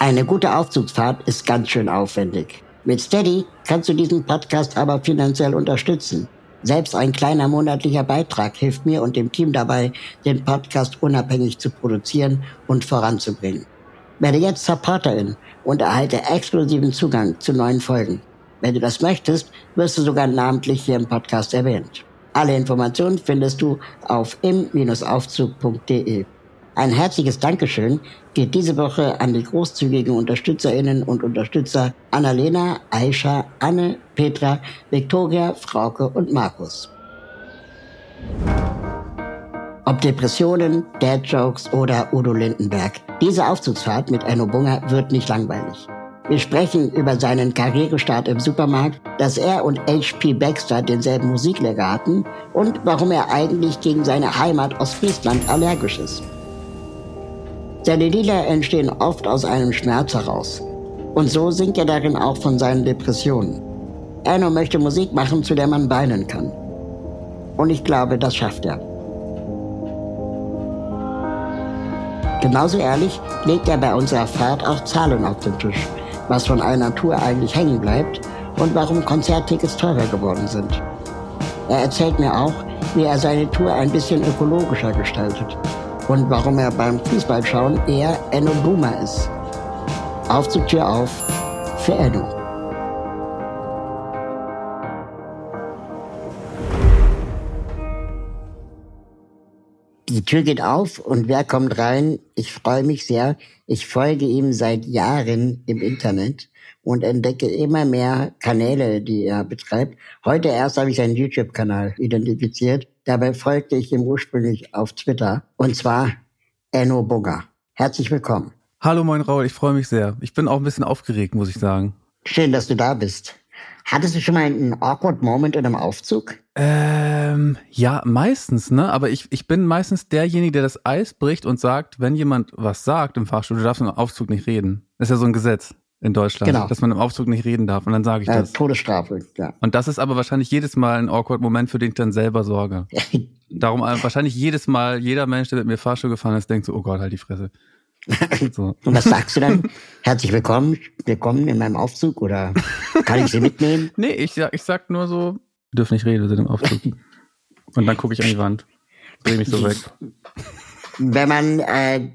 Eine gute Aufzugsfahrt ist ganz schön aufwendig. Mit Steady kannst du diesen Podcast aber finanziell unterstützen. Selbst ein kleiner monatlicher Beitrag hilft mir und dem Team dabei, den Podcast unabhängig zu produzieren und voranzubringen. Werde jetzt Supporterin und erhalte exklusiven Zugang zu neuen Folgen. Wenn du das möchtest, wirst du sogar namentlich hier im Podcast erwähnt. Alle Informationen findest du auf im-aufzug.de. Ein herzliches Dankeschön geht diese Woche an die großzügigen Unterstützerinnen und Unterstützer Annalena, Aisha, Anne, Petra, Viktoria, Frauke und Markus. Ob Depressionen, Dad-Jokes oder Udo Lindenberg. Diese Aufzugsfahrt mit Enno Bunger wird nicht langweilig. Wir sprechen über seinen Karrierestart im Supermarkt, dass er und H.P. Baxter denselben Musiklehrer hatten und warum er eigentlich gegen seine Heimat Ostfriesland allergisch ist. Seine Lieder entstehen oft aus einem Schmerz heraus. Und so singt er darin auch von seinen Depressionen. Enno möchte Musik machen, zu der man weinen kann. Und ich glaube, das schafft er. Genauso ehrlich legt er bei unserer Fahrt auch Zahlen auf den Tisch, was von einer Tour eigentlich hängen bleibt und warum Konzerttickets teurer geworden sind. Er erzählt mir auch, wie er seine Tour ein bisschen ökologischer gestaltet und warum er beim Fußballschauen eher Enno Boomer ist. Aufzugtür auf für Enno. Die Tür geht auf und wer kommt rein? Ich freue mich sehr. Ich folge ihm seit Jahren im Internet und entdecke immer mehr Kanäle, die er betreibt. Heute erst habe ich seinen YouTube-Kanal identifiziert. Dabei folgte ich ihm ursprünglich auf Twitter und zwar Enno Bugger. Herzlich willkommen. Hallo moin Raul, ich freue mich sehr. Ich bin auch ein bisschen aufgeregt, muss ich sagen. Schön, dass du da bist. Hattest du schon mal einen awkward Moment in einem Aufzug? Ähm, ja, meistens, ne? Aber ich, ich bin meistens derjenige, der das Eis bricht und sagt, wenn jemand was sagt im Fahrstuhl, du darfst im Aufzug nicht reden. Das ist ja so ein Gesetz in Deutschland, Genau. dass man im Aufzug nicht reden darf. Und dann sage ich Äh, das. Todesstrafe, ja. Und das ist aber wahrscheinlich jedes Mal ein awkward Moment, für den ich dann selber sorge. Darum äh, wahrscheinlich jedes Mal, jeder Mensch, der mit mir Fahrstuhl gefahren ist, denkt so, oh Gott, halt die Fresse. So. Und was sagst du dann? Herzlich willkommen, willkommen in meinem Aufzug oder kann ich Sie mitnehmen? Nee, ich, sag- ich sag nur so, wir dürfen nicht reden, wir sind im Aufzug. Und dann gucke ich an die Wand. Dreh mich so weg. Wenn man äh,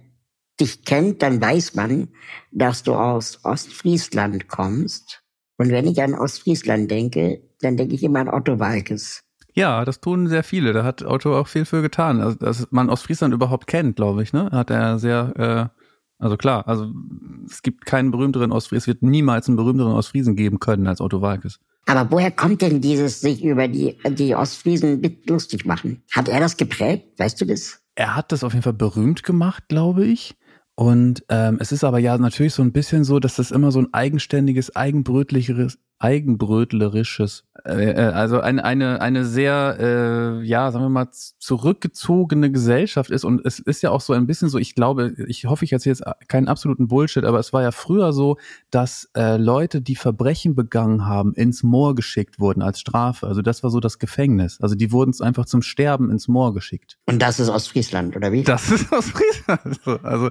dich kennt, dann weiß man, dass du aus Ostfriesland kommst. Und wenn ich an Ostfriesland denke, dann denke ich immer an Otto Walkes. Ja, das tun sehr viele. Da hat Otto auch viel für getan. Also, dass man Ostfriesland überhaupt kennt, glaube ich, ne? Hat er sehr, äh, also klar, also es gibt keinen berühmteren Ostfriesen, es wird niemals einen berühmteren Ostfriesen geben können als Otto Walkes. Aber woher kommt denn dieses sich über die, die Ostfriesen mit lustig machen? Hat er das geprägt? Weißt du das? Er hat das auf jeden Fall berühmt gemacht, glaube ich. Und ähm, es ist aber ja natürlich so ein bisschen so, dass das immer so ein eigenständiges, eigenbrötlicheres, eigenbrötlerisches, äh, äh, also eine eine eine sehr, äh, ja, sagen wir mal zurückgezogene Gesellschaft ist. Und es ist ja auch so ein bisschen so. Ich glaube, ich hoffe, ich erzähle jetzt keinen absoluten Bullshit, aber es war ja früher so, dass äh, Leute, die Verbrechen begangen haben, ins Moor geschickt wurden als Strafe. Also das war so das Gefängnis. Also die wurden einfach zum Sterben ins Moor geschickt. Und das ist Ostfriesland, oder wie? Das ist aus Friesland. So, Also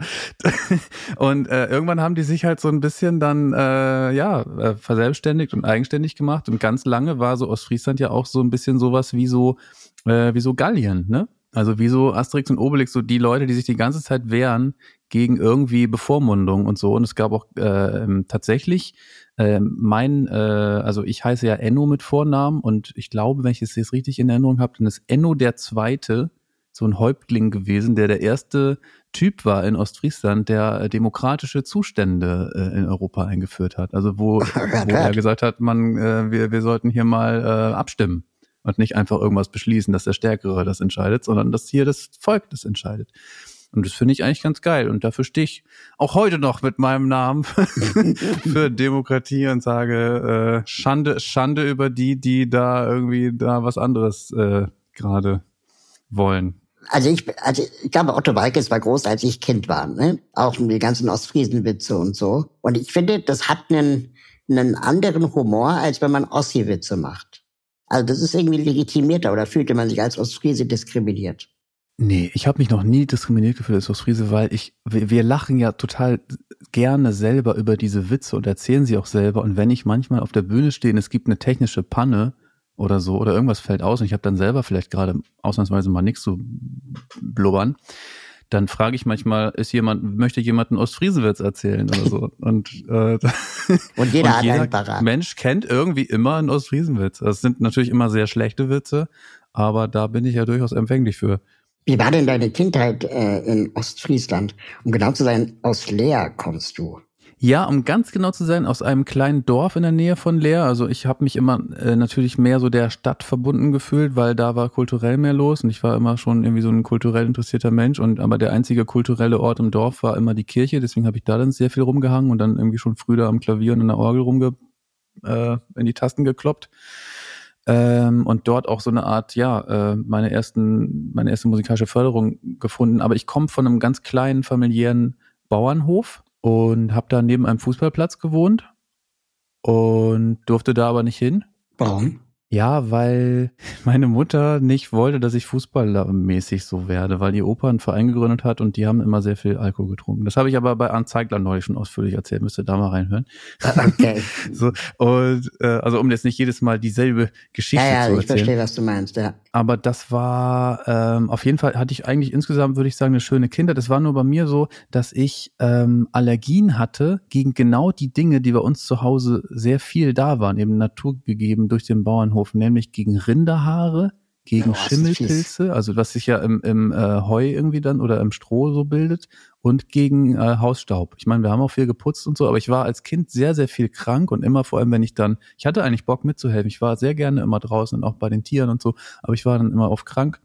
und äh, irgendwann haben die sich halt so ein bisschen dann äh, ja äh, verselbstständigt und eigenständig gemacht und ganz lange war so Ostfriesland ja auch so ein bisschen sowas wie so äh, wie so Gallien, ne? Also wie so Asterix und Obelix, so die Leute, die sich die ganze Zeit wehren gegen irgendwie Bevormundung und so. Und es gab auch äh, tatsächlich äh, mein, äh, also ich heiße ja Enno mit Vornamen und ich glaube, wenn ich es jetzt richtig in Erinnerung habe, dann ist Enno der Zweite so ein Häuptling gewesen, der der erste Typ war in Ostfriesland, der äh, demokratische Zustände äh, in Europa eingeführt hat. Also wo, wo er gesagt hat, man, äh, wir, wir sollten hier mal äh, abstimmen und nicht einfach irgendwas beschließen, dass der Stärkere das entscheidet, sondern dass hier das Volk das entscheidet. Und das finde ich eigentlich ganz geil. Und dafür stehe ich auch heute noch mit meinem Namen für Demokratie und sage äh, Schande, Schande über die, die da irgendwie da was anderes äh, gerade wollen. Also ich, also ich glaube, Otto Walkes war groß, als ich Kind war, ne? Auch die ganzen Ostfriesenwitze und so. Und ich finde, das hat einen, einen anderen Humor, als wenn man Ossi-Witze macht. Also das ist irgendwie legitimierter oder fühlte man sich als Ostfriese diskriminiert? Nee, ich habe mich noch nie diskriminiert gefühlt als Ostfriese, weil ich, wir lachen ja total gerne selber über diese Witze und erzählen sie auch selber. Und wenn ich manchmal auf der Bühne stehe und es gibt eine technische Panne, oder so oder irgendwas fällt aus und ich habe dann selber vielleicht gerade ausnahmsweise mal nichts zu blubbern, dann frage ich manchmal, ist jemand, möchte jemand einen Ostfriesenwitz erzählen oder so? Und, äh, und jeder und hat jeder einen parat. Mensch kennt irgendwie immer einen Ostfriesenwitz. Das sind natürlich immer sehr schlechte Witze, aber da bin ich ja durchaus empfänglich für. Wie war denn deine Kindheit äh, in Ostfriesland? Um genau zu sein, aus Leer kommst du. Ja, um ganz genau zu sein, aus einem kleinen Dorf in der Nähe von Leer. Also ich habe mich immer äh, natürlich mehr so der Stadt verbunden gefühlt, weil da war kulturell mehr los und ich war immer schon irgendwie so ein kulturell interessierter Mensch. Und aber der einzige kulturelle Ort im Dorf war immer die Kirche, deswegen habe ich da dann sehr viel rumgehangen und dann irgendwie schon früh da am Klavier und in der Orgel rumge äh, in die Tasten gekloppt. Ähm, und dort auch so eine Art, ja, äh, meine ersten, meine erste musikalische Förderung gefunden. Aber ich komme von einem ganz kleinen familiären Bauernhof und habe da neben einem Fußballplatz gewohnt und durfte da aber nicht hin. Warum? Ja, weil meine Mutter nicht wollte, dass ich fußballermäßig so werde, weil ihr Opa einen Verein gegründet hat und die haben immer sehr viel Alkohol getrunken. Das habe ich aber bei Arndt Zeigler neulich schon ausführlich erzählt, müsst ihr da mal reinhören. Ah, okay. so, und äh, also um jetzt nicht jedes Mal dieselbe Geschichte ja, ja, zu erzählen. ich verstehe, was du meinst, ja. Aber das war ähm, auf jeden Fall hatte ich eigentlich insgesamt, würde ich sagen, eine schöne Kindheit. Das war nur bei mir so, dass ich ähm, Allergien hatte gegen genau die Dinge, die bei uns zu Hause sehr viel da waren, eben naturgegeben durch den Bauernhof, nämlich gegen Rinderhaare, gegen Oh, Schimmelpilze, also was sich ja im, im äh, Heu irgendwie dann oder im Stroh so bildet und gegen äh, Hausstaub. Ich meine, wir haben auch viel geputzt und so, aber ich war als Kind sehr, sehr viel krank und immer vor allem, wenn ich dann, ich hatte eigentlich Bock mitzuhelfen. Ich war sehr gerne immer draußen und auch bei den Tieren und so, aber ich war dann immer oft krank.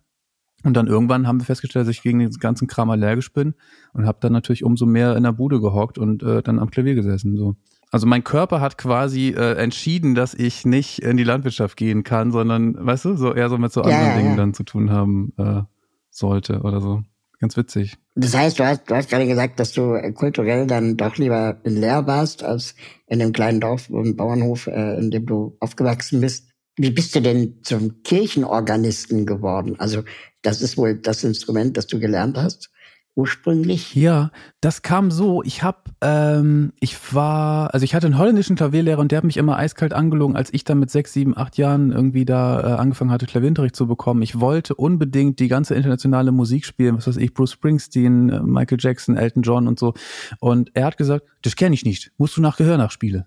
Und dann irgendwann haben wir festgestellt, dass ich gegen den ganzen Kram allergisch bin und habe dann natürlich umso mehr in der Bude gehockt und äh, dann am Klavier gesessen. So. Also mein Körper hat quasi äh, entschieden, dass ich nicht in die Landwirtschaft gehen kann, sondern, weißt du, so eher so mit so Ja, anderen ja, Dingen ja. dann zu tun haben äh, sollte oder so. Ganz witzig. Das heißt, du hast, du hast gerade gesagt, dass du äh, kulturell dann doch lieber in Leer warst, als in dem kleinen Dorf und Bauernhof, äh, in dem du aufgewachsen bist. Wie bist du denn zum Kirchenorganisten geworden? Also, das ist wohl das Instrument, das du gelernt hast, ursprünglich. Ja, das kam so. Ich hab, ähm, ich war, also ich hatte einen holländischen Klavierlehrer und der hat mich immer eiskalt angelogen, als ich dann mit sechs, sieben, acht Jahren irgendwie da äh, angefangen hatte, Klavierunterricht zu bekommen. Ich wollte unbedingt die ganze internationale Musik spielen, was weiß ich, Bruce Springsteen, äh, Michael Jackson, Elton John und so. Und er hat gesagt, das kenne ich nicht, musst du nach Gehör nachspielen.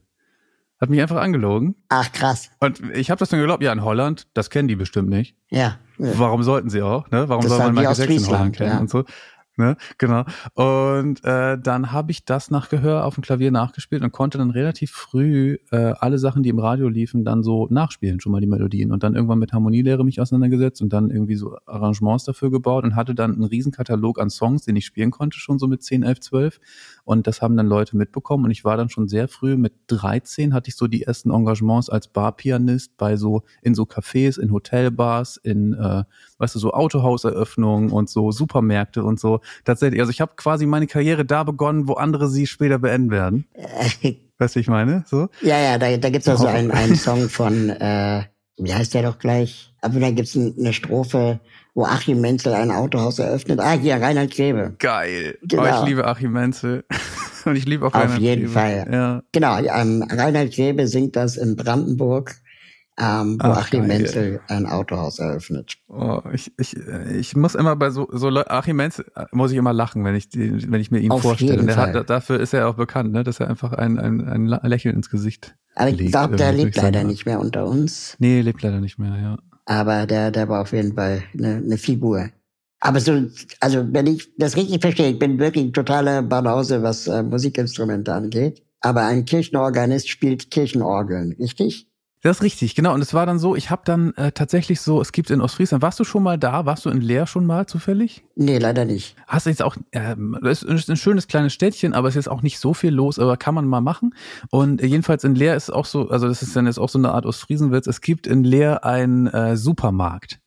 Hat mich einfach angelogen. Ach, krass. Und ich habe das dann geglaubt, ja, in Holland, das kennen die bestimmt nicht. Ja. ja. Warum sollten sie auch? Ne? Warum Das soll man Michael Jackson in Holland kennen ja. und so? Ne? Genau. Und äh, dann habe ich das nach Gehör auf dem Klavier nachgespielt und konnte dann relativ früh äh, alle Sachen, die im Radio liefen, dann so nachspielen, schon mal die Melodien. Und dann irgendwann mit Harmonielehre mich auseinandergesetzt und dann irgendwie so Arrangements dafür gebaut und hatte dann einen Riesenkatalog an Songs, den ich spielen konnte, schon so mit 10, 11, 12. Und das haben dann Leute mitbekommen. Und ich war dann schon sehr früh, mit 13 hatte ich so die ersten Engagements als Barpianist bei so, in so Cafés, in Hotelbars, in, äh, weißt du, so Autohauseröffnungen und so Supermärkte und so. Tatsächlich, also ich habe quasi meine Karriere da begonnen, wo andere sie später beenden werden. Weißt du, ich meine? So? Ja, ja, da, da gibt's auch so einen, einen Song von, äh, wie heißt der doch gleich? Aber da gibt's ein, eine Strophe, wo Achim Menzel ein Autohaus eröffnet. Ah, hier, Reinhard Grebe. Geil. Genau. Oh, ich liebe Achim Menzel. Und ich liebe auch Auf Reinhard jeden Grebe. Fall. Ja. Genau, ähm, Reinhard Grebe singt das in Brandenburg, ähm, wo Ach, Achim geil. Menzel ein Autohaus eröffnet. Oh, ich, ich, ich muss immer bei so, so Leu- Achim Menzel äh, muss ich immer lachen, wenn ich, wenn ich mir ihn Auf vorstelle. jeden Fall. hat, dafür ist er auch bekannt, ne? dass er einfach ein, ein, ein Lächeln ins Gesicht Aber ich glaube, der irgendwie lebt leider Art. nicht mehr unter uns. Nee, lebt leider nicht mehr, ja. Aber der, der war auf jeden Fall eine, eine Figur. Aber so, also wenn ich das richtig verstehe, ich bin wirklich ein totaler Banause, was äh, Musikinstrumente angeht. Aber ein Kirchenorganist spielt Kirchenorgeln, richtig? Das ist richtig, genau. Und es war dann so, ich habe dann äh, tatsächlich so, es gibt in Ostfriesland, warst du schon mal da? Warst du in Leer schon mal zufällig? Nee, leider nicht. Hast du jetzt auch, äh, das ist ein schönes kleines Städtchen, aber es ist auch nicht so viel los, aber kann man mal machen. Und jedenfalls in Leer ist auch so, also das ist dann jetzt auch so eine Art Ostfriesenwitz, es gibt in Leer einen äh, Supermarkt.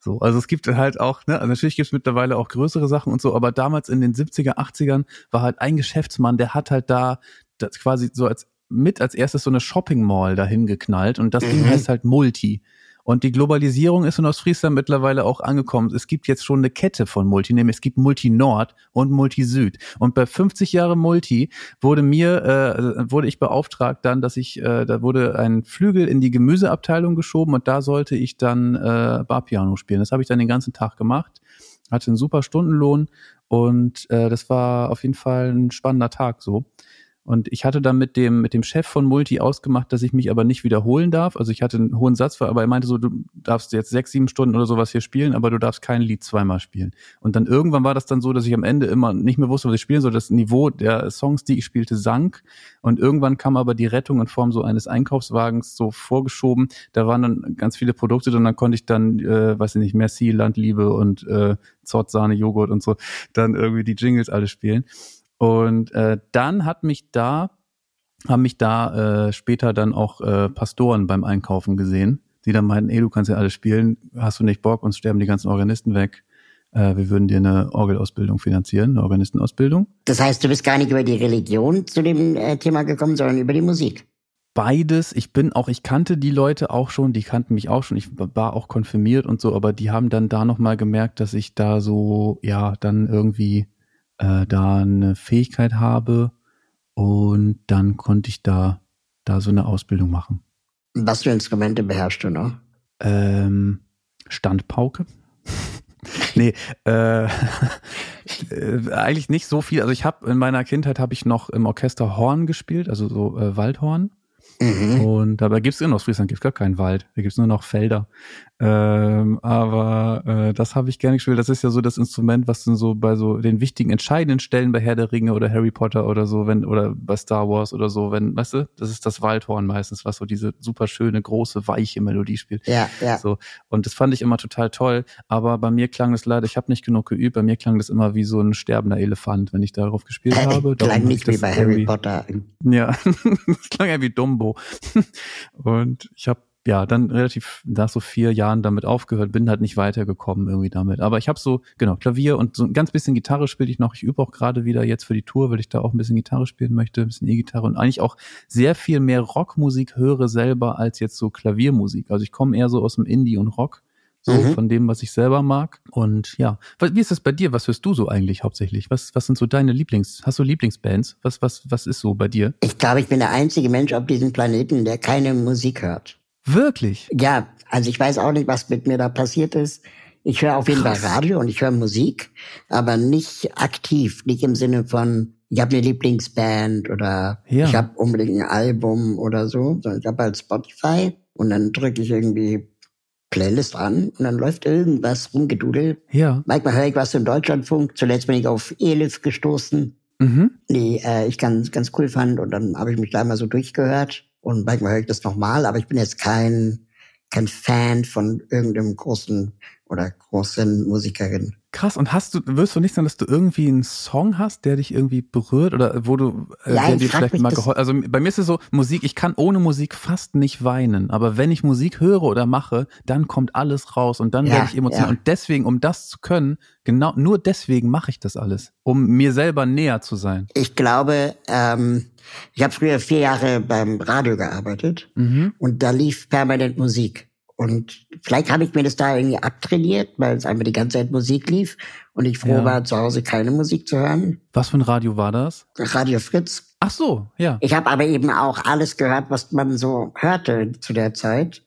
So, also es gibt halt auch, ne, also natürlich gibt es mittlerweile auch größere Sachen und so, aber damals in den 70er, 80ern war halt ein Geschäftsmann, der hat halt da das quasi so als mit als erstes so eine Shopping Mall dahin geknallt und das mhm. Ding heißt halt Multi. Und die Globalisierung ist in Ostfriesland mittlerweile auch angekommen. Es gibt jetzt schon eine Kette von Multi, nämlich es gibt Multi Nord und Multi Süd. Und bei 50 Jahre Multi wurde mir, äh, wurde ich beauftragt dann, dass ich, äh, da wurde ein Flügel in die Gemüseabteilung geschoben und da sollte ich dann äh, Barpiano spielen. Das habe ich dann den ganzen Tag gemacht, hatte einen super Stundenlohn und äh, das war auf jeden Fall ein spannender Tag so. Und ich hatte dann mit dem, mit dem Chef von Multi ausgemacht, dass ich mich aber nicht wiederholen darf. Also ich hatte einen hohen Satz, aber er meinte so, du darfst jetzt sechs, sieben Stunden oder sowas hier spielen, aber du darfst kein Lied zweimal spielen. Und dann irgendwann war das dann so, dass ich am Ende immer nicht mehr wusste, was ich spielen soll. Das Niveau der Songs, die ich spielte, sank. Und irgendwann kam aber die Rettung in Form so eines Einkaufswagens so vorgeschoben. Da waren dann ganz viele Produkte und dann konnte ich dann, äh, weiß ich nicht, Merci, Landliebe und äh, Zott, Sahne, Joghurt und so, dann irgendwie die Jingles alle spielen. Und äh, dann hat mich da, haben mich da äh, später dann auch äh, Pastoren beim Einkaufen gesehen, die dann meinten, ey, du kannst ja alles spielen, hast du nicht Bock, uns sterben die ganzen Organisten weg. Äh, wir würden dir eine Orgelausbildung finanzieren, eine Organistenausbildung. Das heißt, du bist gar nicht über die Religion zu dem äh, Thema gekommen, sondern über die Musik beides. Ich bin auch, ich kannte die Leute auch schon, die kannten mich auch schon. Ich war auch konfirmiert und so, aber die haben dann da nochmal gemerkt, dass ich da so, ja, dann irgendwie äh, da eine Fähigkeit habe und dann konnte ich da, da so eine Ausbildung machen. Was für Instrumente beherrschst du noch? Ähm, Standpauke. nee, äh, äh, eigentlich nicht so viel. Also ich habe in meiner Kindheit habe ich noch im Orchester Horn gespielt, also so äh, Waldhorn. Mhm. Und dabei gibt es in Ostfriesland gibt's gar keinen Wald, da gibt es nur noch Felder. Ähm, aber äh, das habe ich gerne gespielt. Das ist ja so das Instrument, was dann so bei so den wichtigen, entscheidenden Stellen bei Herr der Ringe oder Harry Potter oder so, wenn, oder bei Star Wars oder so, wenn, weißt du, das ist das Waldhorn meistens, was so diese super schöne, große, weiche Melodie spielt. Ja, ja. So. Und das fand ich immer total toll. Aber bei mir klang das leider, ich habe nicht genug geübt, bei mir klang das immer wie so ein sterbender Elefant, wenn ich darauf gespielt äh, habe. Klang nicht wie bei Harry Potter. Ja, das klang ja wie Dumbo. Und ich habe ja, dann relativ nach so vier Jahren damit aufgehört, bin halt nicht weitergekommen irgendwie damit. Aber ich habe so, genau, Klavier und so ein ganz bisschen Gitarre spiele ich noch. Ich übe auch gerade wieder jetzt für die Tour, weil ich da auch ein bisschen Gitarre spielen möchte, ein bisschen E-Gitarre und eigentlich auch sehr viel mehr Rockmusik höre selber als jetzt so Klaviermusik. Also ich komme eher so aus dem Indie und Rock. So mhm. von dem, was ich selber mag. Und ja, wie ist das bei dir? Was hörst du so eigentlich hauptsächlich? Was, was sind so deine Lieblings? Hast du Lieblingsbands? Was, was, was ist so bei dir? Ich glaube, ich bin der einzige Mensch auf diesem Planeten, der keine Musik hört. Wirklich? Ja, also ich weiß auch nicht, was mit mir da passiert ist. Ich höre auf jeden Fall Radio und ich höre Musik, aber nicht aktiv, nicht im Sinne von, ich habe eine Lieblingsband oder ja. ich habe unbedingt ein Album oder so, sondern ich habe halt Spotify und dann drücke ich irgendwie Playlist an und dann läuft irgendwas rumgedudelt. Ja. Manchmal höre ich was im Deutschlandfunk. Zuletzt bin ich auf Elif gestoßen, mhm. die äh, ich ganz, ganz cool fand und dann habe ich mich da mal so durchgehört. Und manchmal höre ich das nochmal, aber ich bin jetzt kein, kein Fan von irgendeinem großen oder großen Musikerin. Krass, und hast du, wirst du nicht sagen, dass du irgendwie einen Song hast, der dich irgendwie berührt oder wo du äh, ja, dir vielleicht mal geholfen Also bei mir ist es so, Musik, ich kann ohne Musik fast nicht weinen, aber wenn ich Musik höre oder mache, dann kommt alles raus und dann ja, werde ich emotional. Ja. Und deswegen, um das zu können, genau nur deswegen mache ich das alles, um mir selber näher zu sein. Ich glaube, ähm, ich habe früher vier Jahre beim Radio gearbeitet mhm. und da lief permanent Musik. Und vielleicht habe ich mir das da irgendwie abtrainiert, weil es einfach die ganze Zeit Musik lief und ich froh ja. war, zu Hause keine Musik zu hören. Was für ein Radio war das? Radio Fritz. Ach so, ja. Ich habe aber eben auch alles gehört, was man so hörte zu der Zeit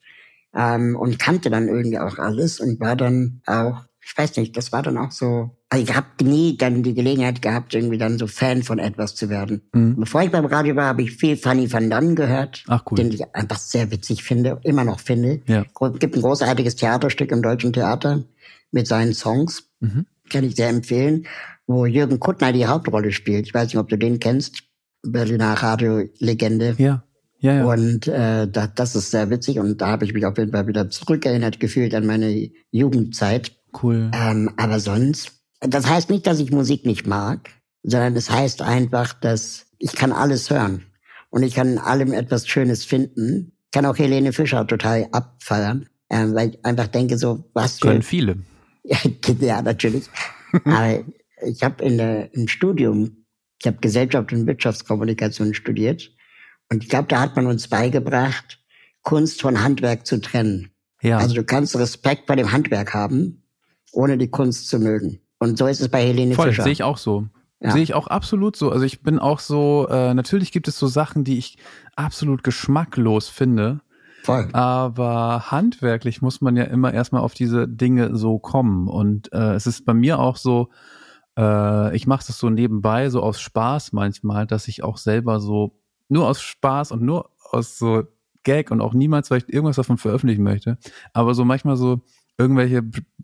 ähm, und kannte dann irgendwie auch alles und war dann auch ich weiß nicht, das war dann auch so, also ich habe nie dann die Gelegenheit gehabt, irgendwie dann so Fan von etwas zu werden. Mhm. Bevor ich beim Radio war, habe ich viel Fanny van Dann gehört, Ach, cool. den ich einfach sehr witzig finde, immer noch finde. Ja. Gibt ein großartiges Theaterstück im Deutschen Theater mit seinen Songs, mhm. kann ich sehr empfehlen, wo Jürgen Kuttner die Hauptrolle spielt. Ich weiß nicht, ob du den kennst, Berliner Radio-Legende. Ja. Ja, ja. Und äh, da, das ist sehr witzig und da habe ich mich auf jeden Fall wieder zurückerinnert gefühlt an meine Jugendzeit. Cool. Ähm, aber sonst, das heißt nicht, dass ich Musik nicht mag, sondern es heißt einfach, dass ich kann alles hören und ich kann in allem etwas Schönes finden. Ich kann auch Helene Fischer total abfeiern, ähm, weil ich einfach denke so, was für... Können viele. ja, natürlich. aber ich habe in der, im Studium, ich habe Gesellschaft und Wirtschaftskommunikation studiert und ich glaube, da hat man uns beigebracht, Kunst von Handwerk zu trennen. Ja. Also du kannst Respekt bei dem Handwerk haben, ohne die Kunst zu mögen. Und so ist es bei Helene Voll, Fischer. sehe ich auch so. Ja. Sehe ich auch absolut so. Also ich bin auch so, äh, natürlich gibt es so Sachen, die ich absolut geschmacklos finde. Voll. Aber handwerklich muss man ja immer erstmal auf diese Dinge so kommen. Und äh, es ist bei mir auch so, äh, ich mache das so nebenbei, so aus Spaß manchmal, dass ich auch selber so nur aus Spaß und nur aus so Gag und auch niemals vielleicht irgendwas davon veröffentlichen möchte, aber so manchmal so irgendwelche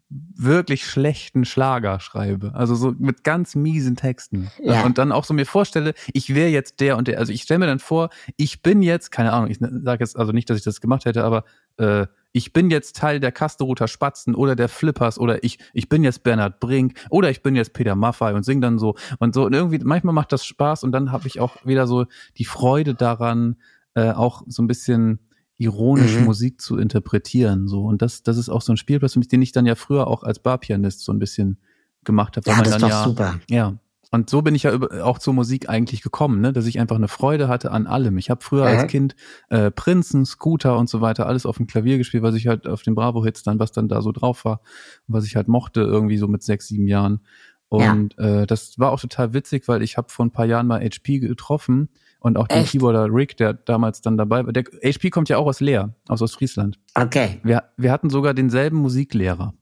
wirklich schlechten Schlager schreibe. Also so mit ganz miesen Texten. Ja. Und dann auch so mir vorstelle, ich wäre jetzt der und der. Also ich stelle mir dann vor, ich bin jetzt, keine Ahnung, ich sage jetzt also nicht, dass ich das gemacht hätte, aber äh, ich bin jetzt Teil der Kasteroter Spatzen oder der Flippers oder ich, ich bin jetzt Bernhard Brink oder ich bin jetzt Peter Maffay und sing dann so und so. Und irgendwie, manchmal macht das Spaß und dann habe ich auch wieder so die Freude daran, äh, auch so ein bisschen ironisch Mhm. Musik zu interpretieren. So. Und das, das ist auch so ein Spielplatz für mich, den ich dann ja früher auch als Barpianist so ein bisschen gemacht habe. ja, das ist doch ja, super. ja. Und so bin ich ja über, auch zur Musik eigentlich gekommen, ne? dass ich einfach eine Freude hatte an allem. Ich habe früher Ja. als Kind äh, Prinzen, Scooter und so weiter alles auf dem Klavier gespielt, was ich halt auf den Bravo-Hits dann, was dann da so drauf war, was ich halt mochte, irgendwie so mit sechs, sieben Jahren. Und äh, das war auch total witzig, weil ich habe vor ein paar Jahren mal HP getroffen und auch den Echt? Keyboarder Rick, der damals dann dabei war. Der HP kommt ja auch aus Leer, aus Ostfriesland. Okay. Wir, wir hatten sogar denselben Musiklehrer.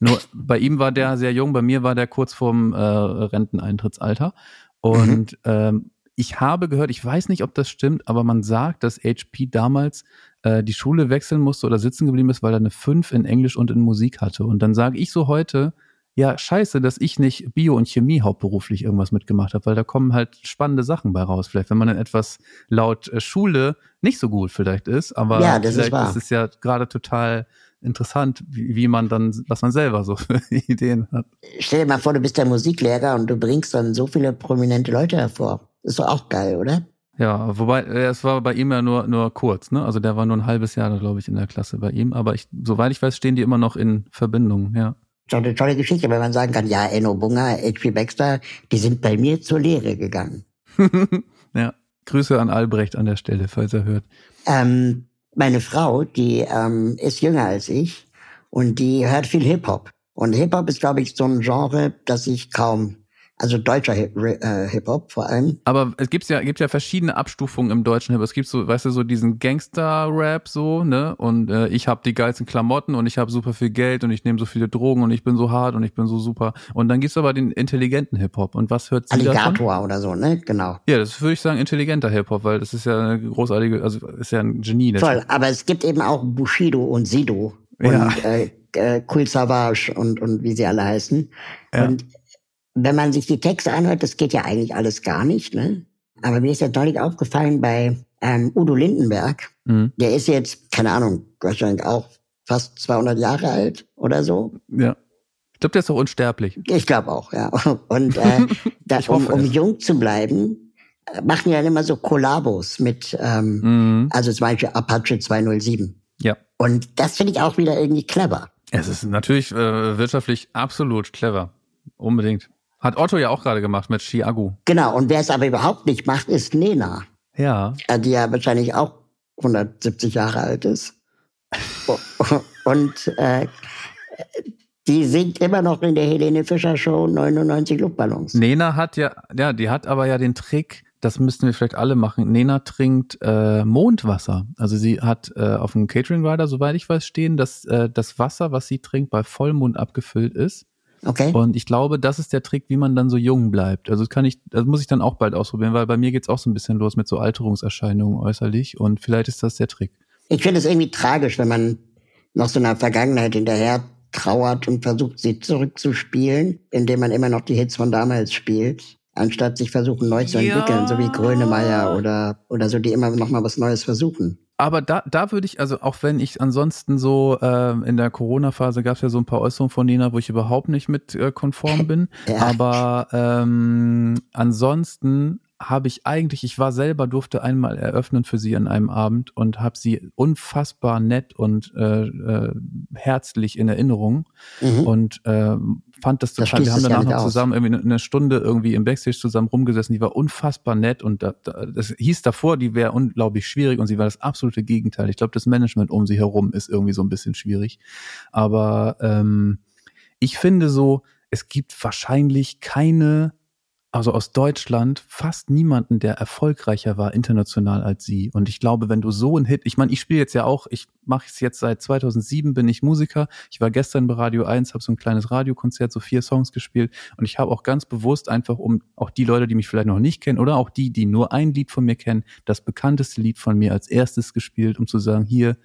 Nur bei ihm war der sehr jung, bei mir war der kurz vorm äh, Renteneintrittsalter. Und ähm, ich habe gehört, ich weiß nicht, ob das stimmt, aber man sagt, dass HP damals äh, die Schule wechseln musste oder sitzen geblieben ist, weil er eine 5 in Englisch und in Musik hatte. Und dann sage ich so heute, ja, scheiße, dass ich nicht Bio und Chemie hauptberuflich irgendwas mitgemacht habe, weil da kommen halt spannende Sachen bei raus. Vielleicht, wenn man dann etwas laut äh, Schule nicht so gut vielleicht ist, aber Ja, das ist vielleicht wahr. ist es ja gerade total interessant, wie, wie man dann, was man selber so für Ideen hat. Stell dir mal vor, du bist der Musiklehrer und du bringst dann so viele prominente Leute hervor. ist doch auch geil, oder? Ja, wobei, äh, es war bei ihm ja nur, nur kurz, ne? Also der war nur ein halbes Jahr, glaube ich, in der Klasse bei ihm. Aber ich, soweit ich weiß, stehen die immer noch in Verbindung, ja. Schon eine tolle Geschichte, wenn man sagen kann, ja, Enno Bunger, H.P. Baxter, die sind bei mir zur Lehre gegangen. ja. Grüße an Albrecht an der Stelle, falls er hört. Ähm, meine Frau, die ähm, ist jünger als ich und die hört viel Hip-Hop. Und Hip-Hop ist, glaube ich, so ein Genre, das ich kaum, also deutscher Hip- äh, Hip-Hop vor allem. Aber es gibt ja, gibt ja verschiedene Abstufungen im deutschen Hip. Es gibt so, weißt du, so diesen Gangster-Rap so, ne? Und äh, ich habe die geilsten Klamotten und ich habe super viel Geld und ich nehme so viele Drogen und ich bin so hart und ich bin so super. Und dann gibt's aber den intelligenten Hip-Hop. Und was hört sie davon? Alligator oder so, ne? Genau. Ja, das würde ich sagen intelligenter Hip-Hop, weil das ist ja eine großartige, also ist ja ein Genie. der Voll. Aber es gibt eben auch Bushido und Sido und Ja. äh, äh, Cool Savage und, und wie sie alle heißen. Ja. Und wenn man sich die Texte anhört, das geht ja eigentlich alles gar nicht, ne? Aber mir ist ja deutlich aufgefallen bei ähm, Udo Lindenberg, Mhm. der ist jetzt, keine Ahnung, wahrscheinlich auch fast 200 Jahre alt oder so. Ja. Ich glaube, der ist doch unsterblich. Ich glaube auch, ja. Und äh, da, um, um jung zu bleiben, machen dann immer so Kollabos mit, ähm, Mhm. also zum Beispiel Apache 207. Ja. Und das finde ich auch wieder irgendwie clever. Es ist natürlich äh, wirtschaftlich absolut clever. Unbedingt. Hat Otto ja auch gerade gemacht mit Chiago. Genau, und wer es aber überhaupt nicht macht, ist Nena, Ja. äh, die ja wahrscheinlich auch 170 Jahre alt ist. Und äh, die singt immer noch in der Helene Fischer Show 99 Luftballons. Nena hat ja, ja, die hat aber ja den Trick, das müssten wir vielleicht alle machen. Nena trinkt äh, Mondwasser. Also sie hat äh, auf dem Catering Rider, soweit ich weiß, stehen, dass äh, das Wasser, was sie trinkt, bei Vollmond abgefüllt ist. Okay? Und ich glaube, das ist der Trick, wie man dann so jung bleibt. Also das kann ich, das muss ich dann auch bald ausprobieren, weil bei mir geht's auch so ein bisschen los mit so Alterungserscheinungen äußerlich und vielleicht ist das der Trick. Ich finde es irgendwie tragisch, wenn man noch so einer Vergangenheit hinterher trauert und versucht, sie zurückzuspielen, indem man immer noch die Hits von damals spielt. anstatt sich versuchen neu zu entwickeln, ja. so wie Grönemeyer oder, oder so, die immer noch mal was Neues versuchen. Aber da, da würde ich, also auch wenn ich ansonsten so äh, in der Corona-Phase gab es ja so ein paar Äußerungen von Nina, wo ich überhaupt nicht mit äh, konform bin. ja. Aber ähm, ansonsten habe ich eigentlich, ich war selber, durfte einmal eröffnen für sie an einem Abend und habe sie unfassbar nett und äh, äh, herzlich in Erinnerung mhm. und äh, fand das total. Das wir haben danach noch zusammen irgendwie eine Stunde irgendwie im Backstage zusammen rumgesessen. Die war unfassbar nett und da, da, das hieß davor, die wäre unglaublich schwierig und sie war das absolute Gegenteil. Ich glaube, das Management um sie herum ist irgendwie so ein bisschen schwierig. Aber ähm, ich finde so, es gibt wahrscheinlich keine also aus Deutschland fast niemanden, der erfolgreicher war international als sie. Und ich glaube, wenn du so ein Hit, ich meine, ich spiele jetzt ja auch, ich mache es jetzt seit 2007, bin ich Musiker. Ich war gestern bei Radio 1, habe so ein kleines Radiokonzert, so vier Songs gespielt. Und ich habe auch ganz bewusst einfach, um auch die Leute, die mich vielleicht noch nicht kennen oder auch die, die nur ein Lied von mir kennen, das bekannteste Lied von mir als erstes gespielt, um zu sagen, hier,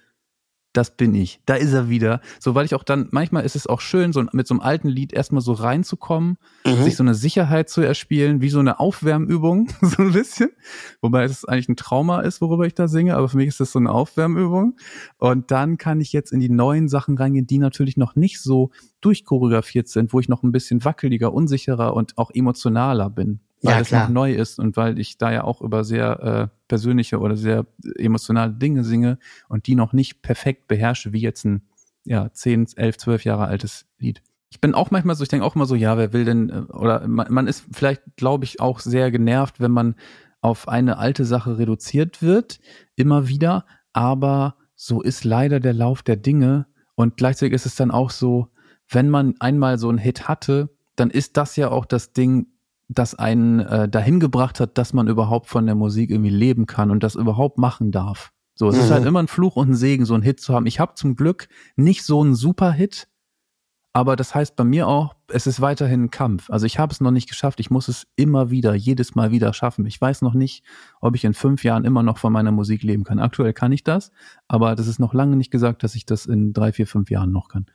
das bin ich. Da ist er wieder. So, weil ich auch dann, manchmal ist es auch schön, so mit so einem alten Lied erstmal so reinzukommen, mhm. sich so eine Sicherheit zu erspielen, wie so eine Aufwärmübung, so ein bisschen. Wobei es eigentlich ein Trauma ist, worüber ich da singe, aber für mich ist das so eine Aufwärmübung. Und dann kann ich jetzt in die neuen Sachen reingehen, die natürlich noch nicht so durchchoreografiert sind, wo ich noch ein bisschen wackeliger, unsicherer und auch emotionaler bin weil ja, es noch neu ist und weil ich da ja auch über sehr äh, persönliche oder sehr emotionale Dinge singe und die noch nicht perfekt beherrsche, wie jetzt ein ja, 10, 11, 12 Jahre altes Lied. Ich bin auch manchmal so, ich denke auch immer so, ja, wer will denn, äh, oder man, man ist vielleicht, glaube ich, auch sehr genervt, wenn man auf eine alte Sache reduziert wird, immer wieder, aber so ist leider der Lauf der Dinge und gleichzeitig ist es dann auch so, wenn man einmal so einen Hit hatte, dann ist das ja auch das Ding, das einen äh, dahin gebracht hat, dass man überhaupt von der Musik irgendwie leben kann und das überhaupt machen darf. So, es mhm. ist halt immer ein Fluch und ein Segen, so einen Hit zu haben. Ich habe zum Glück nicht so einen Super-Hit, aber das heißt bei mir auch, es ist weiterhin ein Kampf. Also ich habe es noch nicht geschafft. Ich muss es immer wieder, jedes Mal wieder schaffen. Ich weiß noch nicht, ob ich in fünf Jahren immer noch von meiner Musik leben kann. Aktuell kann ich das, aber das ist noch lange nicht gesagt, dass ich das in drei, vier, fünf Jahren noch kann.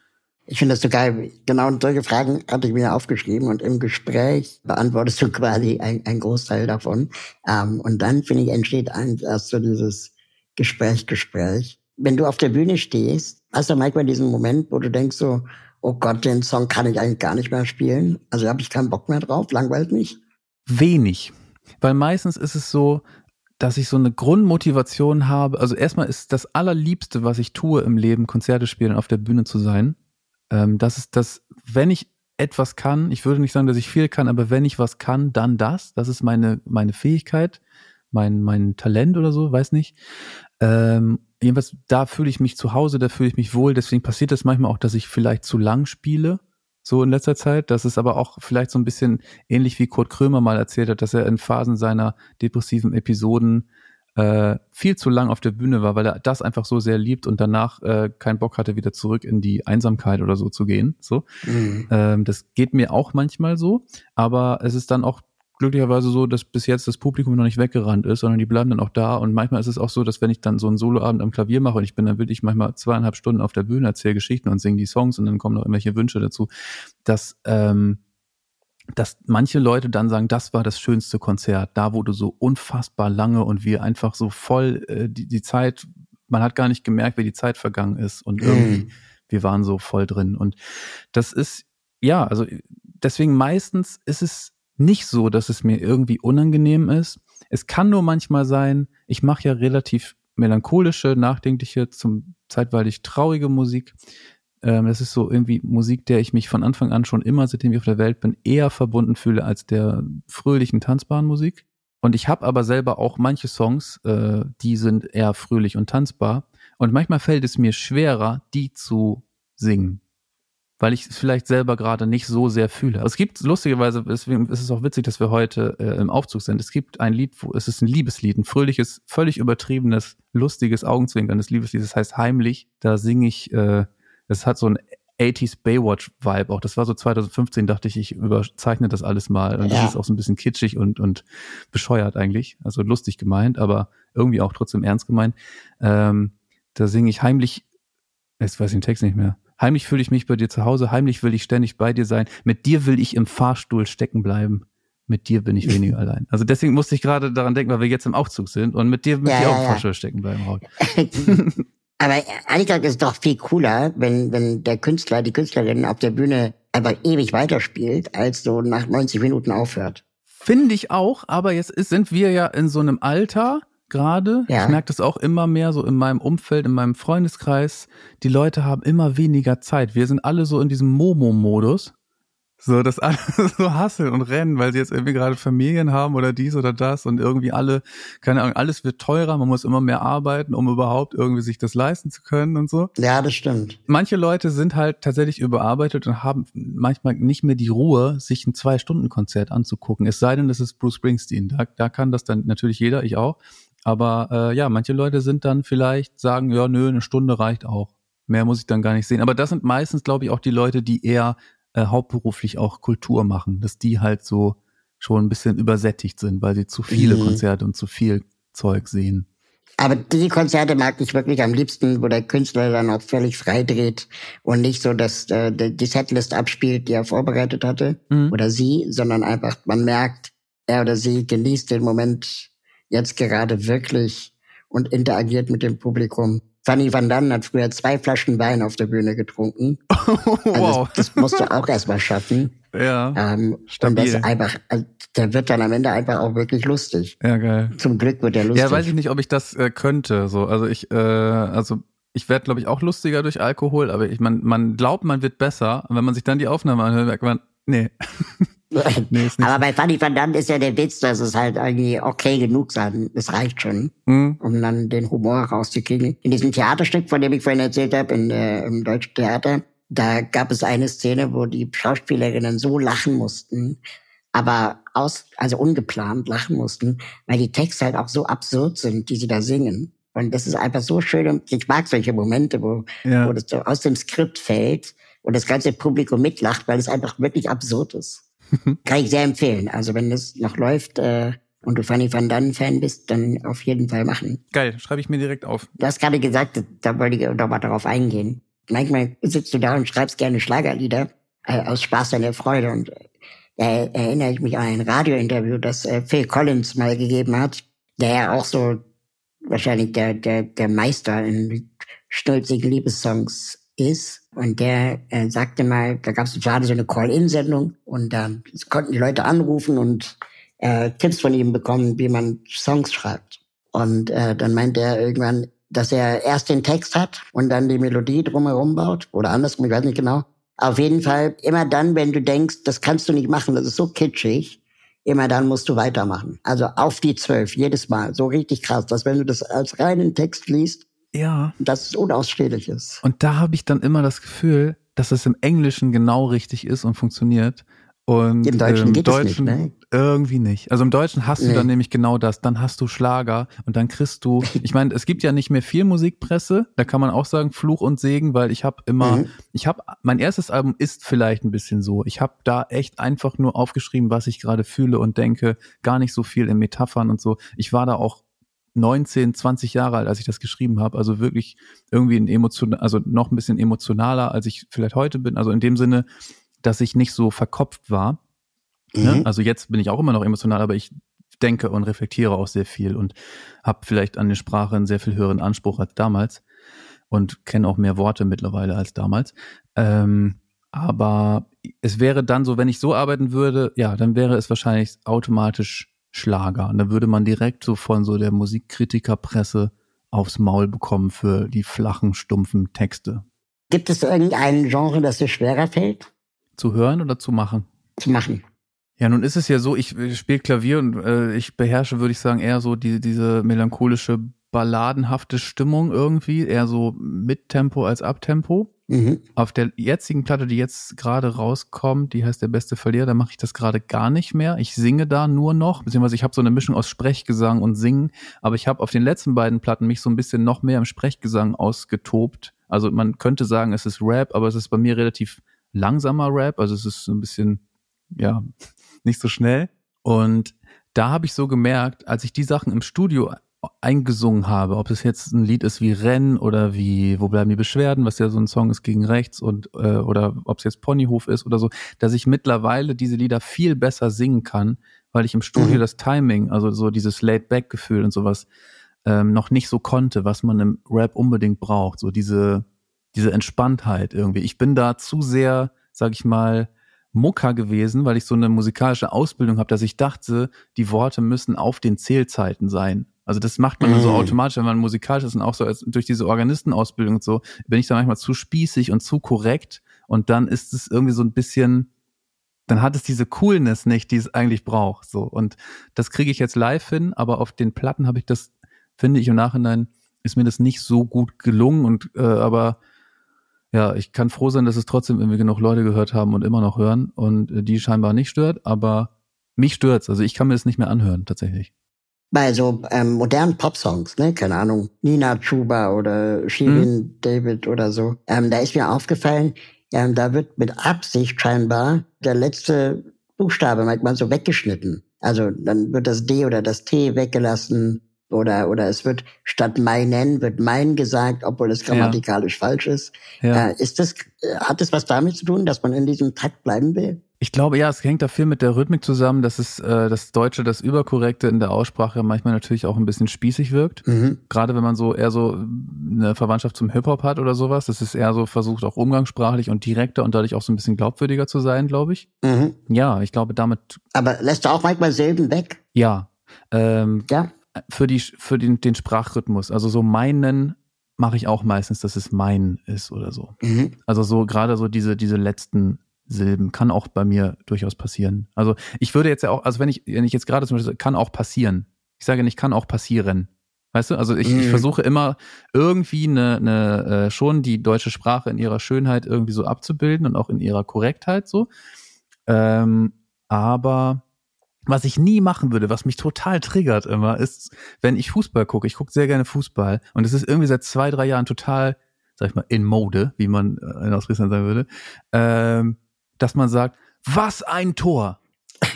Ich finde das so geil. Genau solche Fragen hatte ich mir aufgeschrieben und im Gespräch beantwortest du quasi ein, ein Großteil davon. Ähm, und dann, finde ich, entsteht ein, erst so dieses Gespräch, Gespräch. Wenn du auf der Bühne stehst, hast du manchmal diesen Moment, wo du denkst so, oh Gott, den Song kann ich eigentlich gar nicht mehr spielen. Also habe ich keinen Bock mehr drauf, langweilt mich. Wenig. Weil meistens ist es so, dass ich so eine Grundmotivation habe. Also erstmal ist das allerliebste, was ich tue im Leben, Konzerte spielen, auf der Bühne zu sein. Ähm, das ist das, wenn ich etwas kann, ich würde nicht sagen, dass ich viel kann, aber wenn ich was kann, dann das. Das ist meine, meine Fähigkeit, mein, mein Talent oder so, weiß nicht. Ähm, jedenfalls, da fühle ich mich zu Hause, da fühle ich mich wohl. Deswegen passiert es manchmal auch, dass ich vielleicht zu lang spiele, so in letzter Zeit. Das ist aber auch vielleicht so ein bisschen ähnlich wie Kurt Krömer mal erzählt hat, dass er in Phasen seiner depressiven Episoden äh, viel zu lang auf der Bühne war, weil er das einfach so sehr liebt und danach äh, keinen Bock hatte, wieder zurück in die Einsamkeit oder so zu gehen. So, mhm. ähm, das geht mir auch manchmal so, aber es ist dann auch glücklicherweise so, dass bis jetzt das Publikum noch nicht weggerannt ist, sondern die bleiben dann auch da. Und manchmal ist es auch so, dass wenn ich dann so einen Soloabend am Klavier mache und ich bin dann wirklich manchmal zweieinhalb Stunden auf der Bühne, erzähle Geschichten und singe die Songs und dann kommen noch irgendwelche Wünsche dazu, dass ähm, dass manche Leute dann sagen, das war das schönste Konzert, da wurde so unfassbar lange und wir einfach so voll äh, die, die Zeit, man hat gar nicht gemerkt, wie die Zeit vergangen ist und irgendwie, mm. wir waren so voll drin. Und das ist, ja, also deswegen meistens ist es nicht so, dass es mir irgendwie unangenehm ist. Es kann nur manchmal sein, ich mache ja relativ melancholische, nachdenkliche, zum zeitweilig traurige Musik. Ähm, das ist so irgendwie Musik, der ich mich von Anfang an schon immer, seitdem ich auf der Welt bin, eher verbunden fühle als der fröhlichen, tanzbaren Musik. Und ich habe aber selber auch manche Songs, äh, die sind eher fröhlich und tanzbar. Und manchmal fällt es mir schwerer, die zu singen weil ich es vielleicht selber gerade nicht so sehr fühle. Also es gibt lustigerweise, deswegen ist es auch witzig, dass wir heute äh, im Aufzug sind. Es gibt ein Lied, wo es ist ein Liebeslied, ein fröhliches, völlig übertriebenes, lustiges, augenzwinkerndes Liebeslied. Das heißt heimlich. Da singe ich äh, es hat so ein 80s Baywatch-Vibe auch. Das war so 2015, dachte ich, ich überzeichne das alles mal. Und ja. das ist auch so ein bisschen kitschig und, und bescheuert eigentlich. Also lustig gemeint, aber irgendwie auch trotzdem ernst gemeint. Ähm, da singe ich heimlich, jetzt weiß ich den Text nicht mehr. Heimlich fühle ich mich bei dir zu Hause, heimlich will ich ständig bei dir sein. Mit dir will ich im Fahrstuhl stecken bleiben. mit dir bin ich weniger allein. Also deswegen musste ich gerade daran denken, weil wir jetzt im Aufzug sind und mit dir möchte Ja, ich auch im ja. Fahrstuhl stecken bleiben. Aber ehrlich gesagt ist es doch viel cooler, wenn, wenn der Künstler, die Künstlerin auf der Bühne einfach ewig weiterspielt, als so nach 90 Minuten aufhört. Finde ich auch, aber jetzt ist, sind wir ja in so einem Alter gerade. Ja. Ich merke das auch immer mehr so in meinem Umfeld, in meinem Freundeskreis. Die Leute haben immer weniger Zeit. Wir sind alle so in diesem Momo-Modus. So, dass alle so hasseln und rennen, weil sie jetzt irgendwie gerade Familien haben oder dies oder das und irgendwie alle, keine Ahnung, alles wird teurer, man muss immer mehr arbeiten, um überhaupt irgendwie sich das leisten zu können und so. Ja, das stimmt. Manche Leute sind halt tatsächlich überarbeitet und haben manchmal nicht mehr die Ruhe, sich ein Zwei-Stunden-Konzert anzugucken. Es sei denn, das ist Bruce Springsteen. Da, da kann das dann natürlich jeder, ich auch. Aber äh, ja, manche Leute sind dann vielleicht sagen, ja, nö, eine Stunde reicht auch. Mehr muss ich dann gar nicht sehen. Aber das sind meistens, glaube ich, auch die Leute, die eher äh, hauptberuflich auch Kultur machen, dass die halt so schon ein bisschen übersättigt sind, weil sie zu viele Mhm. Konzerte und zu viel Zeug sehen. Aber die Konzerte mag ich wirklich am liebsten, wo der Künstler dann auch völlig frei dreht und nicht so, dass äh, die Setlist abspielt, die er vorbereitet hatte Mhm. oder sie, sondern einfach, man merkt, er oder sie genießt den Moment jetzt gerade wirklich und interagiert mit dem Publikum. Fanny Van Dann hat früher zwei Flaschen Wein auf der Bühne getrunken. Also wow. das, das musst du auch erstmal schaffen. Ja, Ähm, und Stabil. das ist einfach, also, der wird dann am Ende einfach auch wirklich lustig. ja, geil. Zum Glück wird er lustig. Ja, weiß ich nicht, ob ich das äh, könnte. So, also ich, äh, also ich werde, glaube ich, auch lustiger durch Alkohol, aber ich, man, man glaubt, man wird besser. Und wenn man sich dann die Aufnahme anhört, merkt man, nee, nee. Aber bei Fanny Van Damme ist ja der Witz, dass es halt irgendwie okay genug sein. Das reicht schon, Hm, um dann den Humor rauszukriegen. In diesem Theaterstück, von dem ich vorhin erzählt habe, in, äh, im Deutschen Theater, da gab es eine Szene, wo die Schauspielerinnen so lachen mussten, aber aus, also ungeplant lachen mussten, weil die Texte halt auch so absurd sind, die sie da singen. Und das ist einfach so schön. Und ich mag solche Momente, wo, ja. wo das so aus dem Skript fällt und das ganze Publikum mitlacht, weil es einfach wirklich absurd ist. Kann ich sehr empfehlen. Also wenn das noch läuft äh, und du Fanny Van Dunn Fan bist, dann auf jeden Fall machen. Geil, schreibe ich mir direkt auf. Du hast gerade gesagt, da wollte ich noch mal darauf eingehen. Manchmal sitzt du da und schreibst gerne Schlagerlieder äh, aus Spaß an der Freude und äh, da erinnere ich mich an ein Radiointerview, das äh, Phil Collins mal gegeben hat, der ja auch so wahrscheinlich der, der, der Meister in schnulzigen Liebessongs ist. Und der äh, sagte mal, da gab es gerade so eine Call-In-Sendung und da konnten die Leute anrufen und äh, Tipps von ihm bekommen, wie man Songs schreibt. Und äh, dann meinte er irgendwann, dass er erst den Text hat und dann die Melodie drumherum baut. Oder andersrum, ich weiß nicht genau. Auf jeden Fall, immer dann, wenn du denkst, das kannst du nicht machen, das ist so kitschig, immer dann musst du weitermachen. Also auf die zwölf, jedes Mal. So richtig krass, dass wenn du das als reinen Text liest, Ja. dass es unausstehlich ist. Und da habe ich dann immer das Gefühl, dass es im Englischen genau richtig ist und funktioniert. Und Im Deutschen im geht es nicht, Deutschen ne? irgendwie nicht. Also im Deutschen hast du Nee. dann nämlich genau das. Dann hast du Schlager und dann kriegst du, ich meine, es gibt ja nicht mehr viel Musikpresse. Da kann man auch sagen Fluch und Segen, weil ich habe immer, Mhm. ich habe, mein erstes Album ist vielleicht ein bisschen so. Ich habe da echt einfach nur aufgeschrieben, was ich gerade fühle und denke, gar nicht so viel in Metaphern und so. Ich war da auch 19, 20 Jahre alt, als ich das geschrieben habe. Also wirklich irgendwie ein emotion, also noch ein bisschen emotionaler, als ich vielleicht heute bin. Also in dem Sinne, dass ich nicht so verkopft war. Ne? Mhm. Also jetzt bin ich auch immer noch emotional, aber ich denke und reflektiere auch sehr viel und habe vielleicht an die Sprache einen sehr viel höheren Anspruch als damals und kenne auch mehr Worte mittlerweile als damals. Ähm, aber es wäre dann so, wenn ich so arbeiten würde, ja, dann wäre es wahrscheinlich automatisch Schlager. Und dann würde man direkt so von so der Musikkritikerpresse aufs Maul bekommen für die flachen, stumpfen Texte. Gibt es irgendein Genre, das dir schwerer fällt Zu hören oder zu machen? zu machen? Ja, nun ist es ja so, ich, ich spiele Klavier und äh, ich beherrsche, würde ich sagen, eher so die, diese melancholische, balladenhafte Stimmung irgendwie, eher so mit Tempo als Abtempo. Mhm. Auf der jetzigen Platte, die jetzt gerade rauskommt, die heißt Der beste Verlierer, da mache ich das gerade gar nicht mehr. Ich singe da nur noch, beziehungsweise ich habe so eine Mischung aus Sprechgesang und Singen, aber ich habe auf den letzten beiden Platten mich so ein bisschen noch mehr im Sprechgesang ausgetobt. Also man könnte sagen, es ist Rap, aber es ist bei mir relativ langsamer Rap, also es ist so ein bisschen, ja, nicht so schnell. Und da habe ich so gemerkt, als ich die Sachen im Studio eingesungen habe, ob es jetzt ein Lied ist wie Renn oder wie Wo bleiben die Beschwerden, was ja so ein Song ist gegen rechts und äh, oder ob es jetzt Ponyhof ist oder so, dass ich mittlerweile diese Lieder viel besser singen kann, weil ich im Studio mhm. das Timing, also so dieses Laid-Back-Gefühl und sowas ähm, noch nicht so konnte, was man im Rap unbedingt braucht, so diese diese Entspanntheit irgendwie. Ich bin da zu sehr, sag ich mal, Mucker gewesen, weil ich so eine musikalische Ausbildung habe, dass ich dachte, die Worte müssen auf den Zählzeiten sein. Also das macht man mm. so automatisch, wenn man musikalisch ist und auch so als, durch diese Organistenausbildung und so, bin ich da manchmal zu spießig und zu korrekt und dann ist es irgendwie so ein bisschen, dann hat es diese Coolness nicht, die es eigentlich braucht. So und das kriege ich jetzt live hin, aber auf den Platten habe ich das, finde ich im Nachhinein ist mir das nicht so gut gelungen und äh, aber ja, ich kann froh sein, dass es trotzdem irgendwie genug Leute gehört haben und immer noch hören und äh, die scheinbar nicht stört, aber mich stört's. Also ich kann mir das nicht mehr anhören, tatsächlich. Bei so ähm, modernen Popsongs, ne, keine Ahnung, Nina Chuba oder Shirin mhm. David oder so, ähm, da ist mir aufgefallen, ähm, da wird mit Absicht scheinbar der letzte Buchstabe manchmal so weggeschnitten. Also dann wird das D oder das T weggelassen oder, oder es wird statt meinen wird mein gesagt, obwohl es grammatikalisch ja. falsch ist. Ja. Äh, ist das, äh, hat es was damit zu tun, dass man in diesem Takt bleiben will? Ich glaube, ja, es hängt da viel mit der Rhythmik zusammen, dass es äh, das Deutsche, das Überkorrekte in der Aussprache manchmal natürlich auch ein bisschen spießig wirkt. Mhm. Gerade wenn man so eher so eine Verwandtschaft zum Hip-Hop hat oder sowas. Das ist eher so versucht, auch umgangssprachlich und direkter und dadurch auch so ein bisschen glaubwürdiger zu sein, glaube ich. Mhm. Ja, ich glaube, damit. Aber lässt du auch manchmal Silben weg? Ja. Ähm, ja für die für den, den Sprachrhythmus. Also so meinen mache ich auch meistens, dass es mein ist oder so. Mhm. Also so gerade so diese diese letzten Silben kann auch bei mir durchaus passieren. Also ich würde jetzt ja auch, also wenn ich wenn ich jetzt gerade zum Beispiel kann auch passieren. Ich sage nicht kann auch passieren. Weißt du, also ich, mhm. ich versuche immer irgendwie eine, eine äh, schon die deutsche Sprache in ihrer Schönheit irgendwie so abzubilden und auch in ihrer Korrektheit so. Ähm, aber was ich nie machen würde, was mich total triggert immer, ist, wenn ich Fußball gucke. Ich gucke sehr gerne Fußball und es ist irgendwie seit zwei, drei Jahren total, sag ich mal, in Mode, wie man in Ostfriesland sagen würde, ähm, dass man sagt, was ein Tor.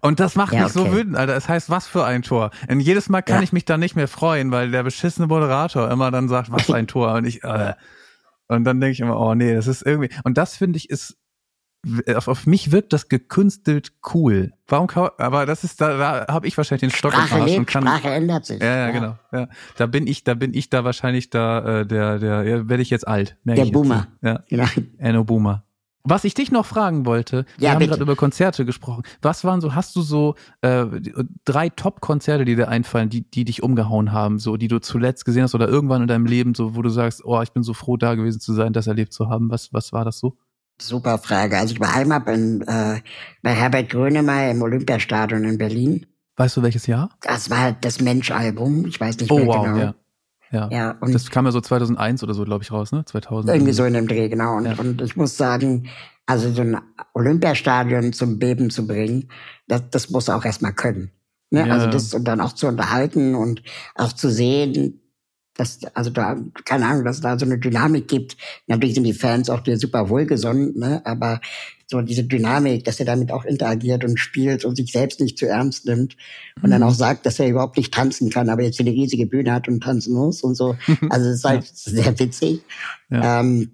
Und das macht ja, mich okay. so wütend, Alter. Es heißt, was für ein Tor. Und jedes Mal kann ja. ich mich da nicht mehr freuen, weil der beschissene Moderator immer dann sagt, was ein Tor. Und ich, äh, und dann denke ich immer, oh nee, das ist irgendwie. Und das finde ich ist auf, auf mich wirkt das gekünstelt cool. Warum aber das ist da, da habe ich wahrscheinlich den Stock Sprache im Arsch lebt, und kann Sprache ändert sich. Ja, ja, ja, genau. Ja, da bin ich, da bin ich da wahrscheinlich da äh, der der ja, werde ich jetzt alt. Der Boomer. Ja. Genau. Enno Boomer. Was ich dich noch fragen wollte, wir ja, haben gerade über Konzerte gesprochen. Was waren so, hast du so äh, drei Top-Konzerte, die dir einfallen, die, die dich umgehauen haben, so, die du zuletzt gesehen hast oder irgendwann in deinem Leben, so, wo du sagst, oh, ich bin so froh, da gewesen zu sein, das erlebt zu haben. Was, was war das so? Super Frage. Also ich war einmal in, äh, bei Herbert Grönemeyer im Olympiastadion in Berlin. Weißt du welches Jahr? Das war das Mensch-Album. Ich weiß nicht oh, mehr wow, genau. Ja. Ja, ja und das kam ja so 2001 oder so, glaube ich, raus, ne? 2000. Irgendwie so in dem Dreh, genau. Und, ja. und ich muss sagen, also so ein Olympiastadion zum Beben zu bringen, das, das muss auch erstmal können. Ne? Ja. Also das und dann auch zu unterhalten und auch zu sehen, dass, also da, keine Ahnung, dass da so eine Dynamik gibt. Natürlich sind die Fans auch dir super wohlgesonnen, ne? aber so diese Dynamik, dass er damit auch interagiert und spielt und sich selbst nicht zu ernst nimmt und mhm. dann auch sagt, dass er überhaupt nicht tanzen kann, aber jetzt eine riesige Bühne hat und tanzen muss und so. Also es ist halt ja. sehr witzig. Ja. Ähm,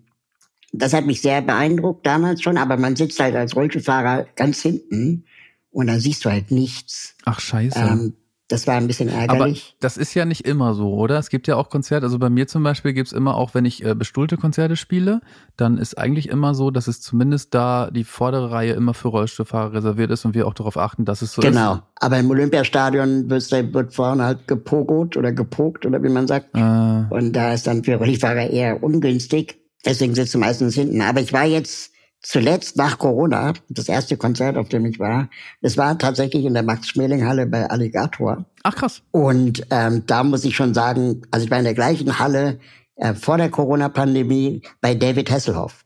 das hat mich sehr beeindruckt damals schon, aber man sitzt halt als Rollstuhlfahrer ganz hinten und dann siehst du halt nichts. Ach scheiße. Ähm, das war ein bisschen ärgerlich. Aber das ist ja nicht immer so, oder? Es gibt ja auch Konzerte, also bei mir zum Beispiel gibt's immer auch, wenn ich äh, bestuhlte Konzerte spiele, dann ist eigentlich immer so, dass es zumindest da die vordere Reihe immer für Rollstuhlfahrer reserviert ist und wir auch darauf achten, dass es so genau. ist. Genau, aber im Olympiastadion wird, vorne halt gepogot oder gepokt oder wie man sagt. Äh. Und da ist dann für Rollstuhlfahrer eher ungünstig. Deswegen sitzt du meistens hinten. Aber ich war jetzt zuletzt nach Corona, das erste Konzert, auf dem ich war, das war tatsächlich in der Max-Schmeling-Halle bei Alligator. Ach krass. Und ähm, da muss ich schon sagen, also ich war in der gleichen Halle äh, vor der Corona-Pandemie bei David Hasselhoff.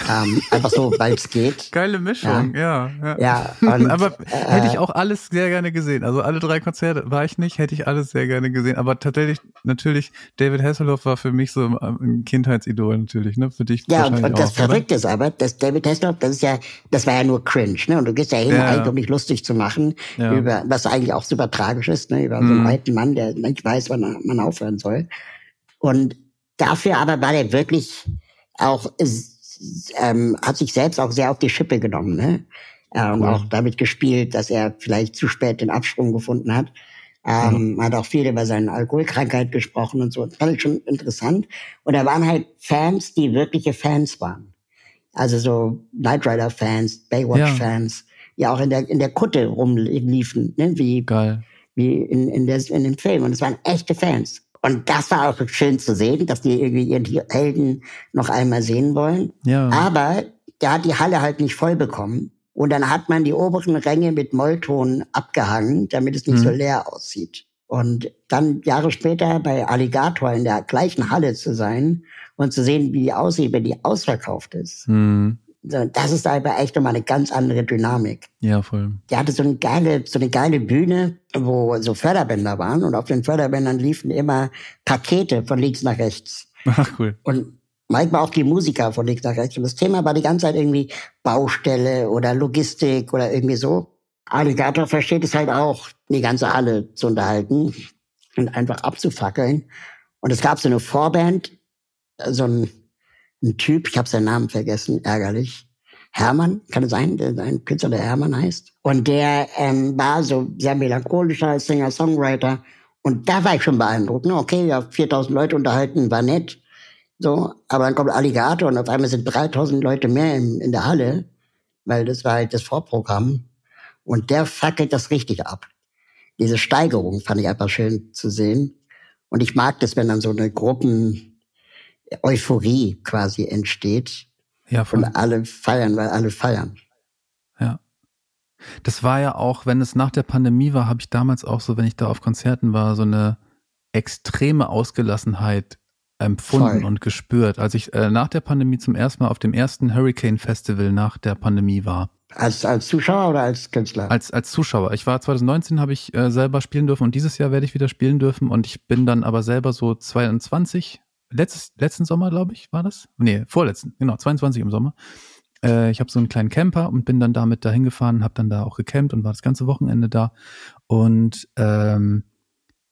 Ähm, einfach so, weil es geht. Geile Mischung, ja. Ja, ja. ja und, aber äh, hätte ich auch alles sehr gerne gesehen. Also alle drei Konzerte war ich nicht, hätte ich alles sehr gerne gesehen. Aber tatsächlich, natürlich, David Hasselhoff war für mich so ein Kindheitsidol natürlich, ne? Für dich Ja, und, und das Verrückte ist aber, dass David Hasselhoff, das ist ja, das war ja nur cringe, ne? Und du gehst ja hin, ja. eigentlich, um dich lustig zu machen, über, was eigentlich auch super tragisch ist, ne? Über mhm. so einen mhm. alten Mann, der nicht weiß, wann man aufhören soll. Und dafür aber war der wirklich auch ähm, hat sich selbst auch sehr auf die Schippe genommen, ne? Äh, und auch damit gespielt, dass er vielleicht zu spät den Absprung gefunden hat. Ähm, ja. Hat auch viel über seine Alkoholkrankheit gesprochen und so. Das fand ich schon interessant. Und da waren halt Fans, die wirkliche Fans waren. Also so Knight Rider Fans, Baywatch Fans, ja. ja auch in der in der Kutte rumliefen, ne? wie Geil. wie in in, der, in dem Film. Und es waren echte Fans. Und das war auch schön zu sehen, dass die irgendwie ihren Helden noch einmal sehen wollen. Ja. Aber der hat die Halle halt nicht voll bekommen. Und dann hat man die oberen Ränge mit Mollton abgehangen, damit es nicht mhm. so leer aussieht. Und dann Jahre später bei Alligator in der gleichen Halle zu sein und zu sehen, wie die aussieht, wenn die ausverkauft ist. Mhm. Das ist aber echt nochmal eine ganz andere Dynamik. Ja, voll. Der hatte so eine geile, so eine geile Bühne, wo so Förderbänder waren und auf den Förderbändern liefen immer Pakete von links nach rechts. Ach, cool. Und war auch die Musiker von links nach rechts. Und das Thema war die ganze Zeit irgendwie Baustelle oder Logistik oder irgendwie so. Alligator versteht es halt auch, die ganze Halle zu unterhalten und einfach abzufackeln. Und es gab so eine Vorband, so ein ein Typ, ich habe seinen Namen vergessen, ärgerlich. Hermann, kann es sein, der, ein Künstler, der Hermann heißt. Und der ähm, war so sehr melancholischer Singer-Songwriter. Und da war ich schon beeindruckt. Ne? Okay, ja, 4000 Leute unterhalten, war nett. So, aber dann kommt Alligator und auf einmal sind 3000 Leute mehr in, in der Halle, weil das war halt das Vorprogramm. Und der fackelt das richtig ab. Diese Steigerung fand ich einfach schön zu sehen. Und ich mag das, wenn dann so eine Gruppen Euphorie quasi entsteht. Ja, voll. Und alle feiern, weil alle feiern. Ja. Das war ja auch, wenn es nach der Pandemie war, habe ich damals auch so, wenn ich da auf Konzerten war, so eine extreme Ausgelassenheit empfunden Voll. und gespürt, als ich äh, nach der Pandemie zum ersten Mal auf dem ersten Hurricane Festival nach der Pandemie war. Als, als Zuschauer oder als Künstler? Als, als Zuschauer. Ich war 2019, habe ich äh, selber spielen dürfen und dieses Jahr werde ich wieder spielen dürfen und ich bin dann aber selber so 22, letztes, letzten Sommer, glaube ich, war das? Nee, vorletzten, genau, 22 im Sommer. Äh, ich habe so einen kleinen Camper und bin dann damit dahin gefahren, habe dann da auch gecampt und war das ganze Wochenende da. Und ähm,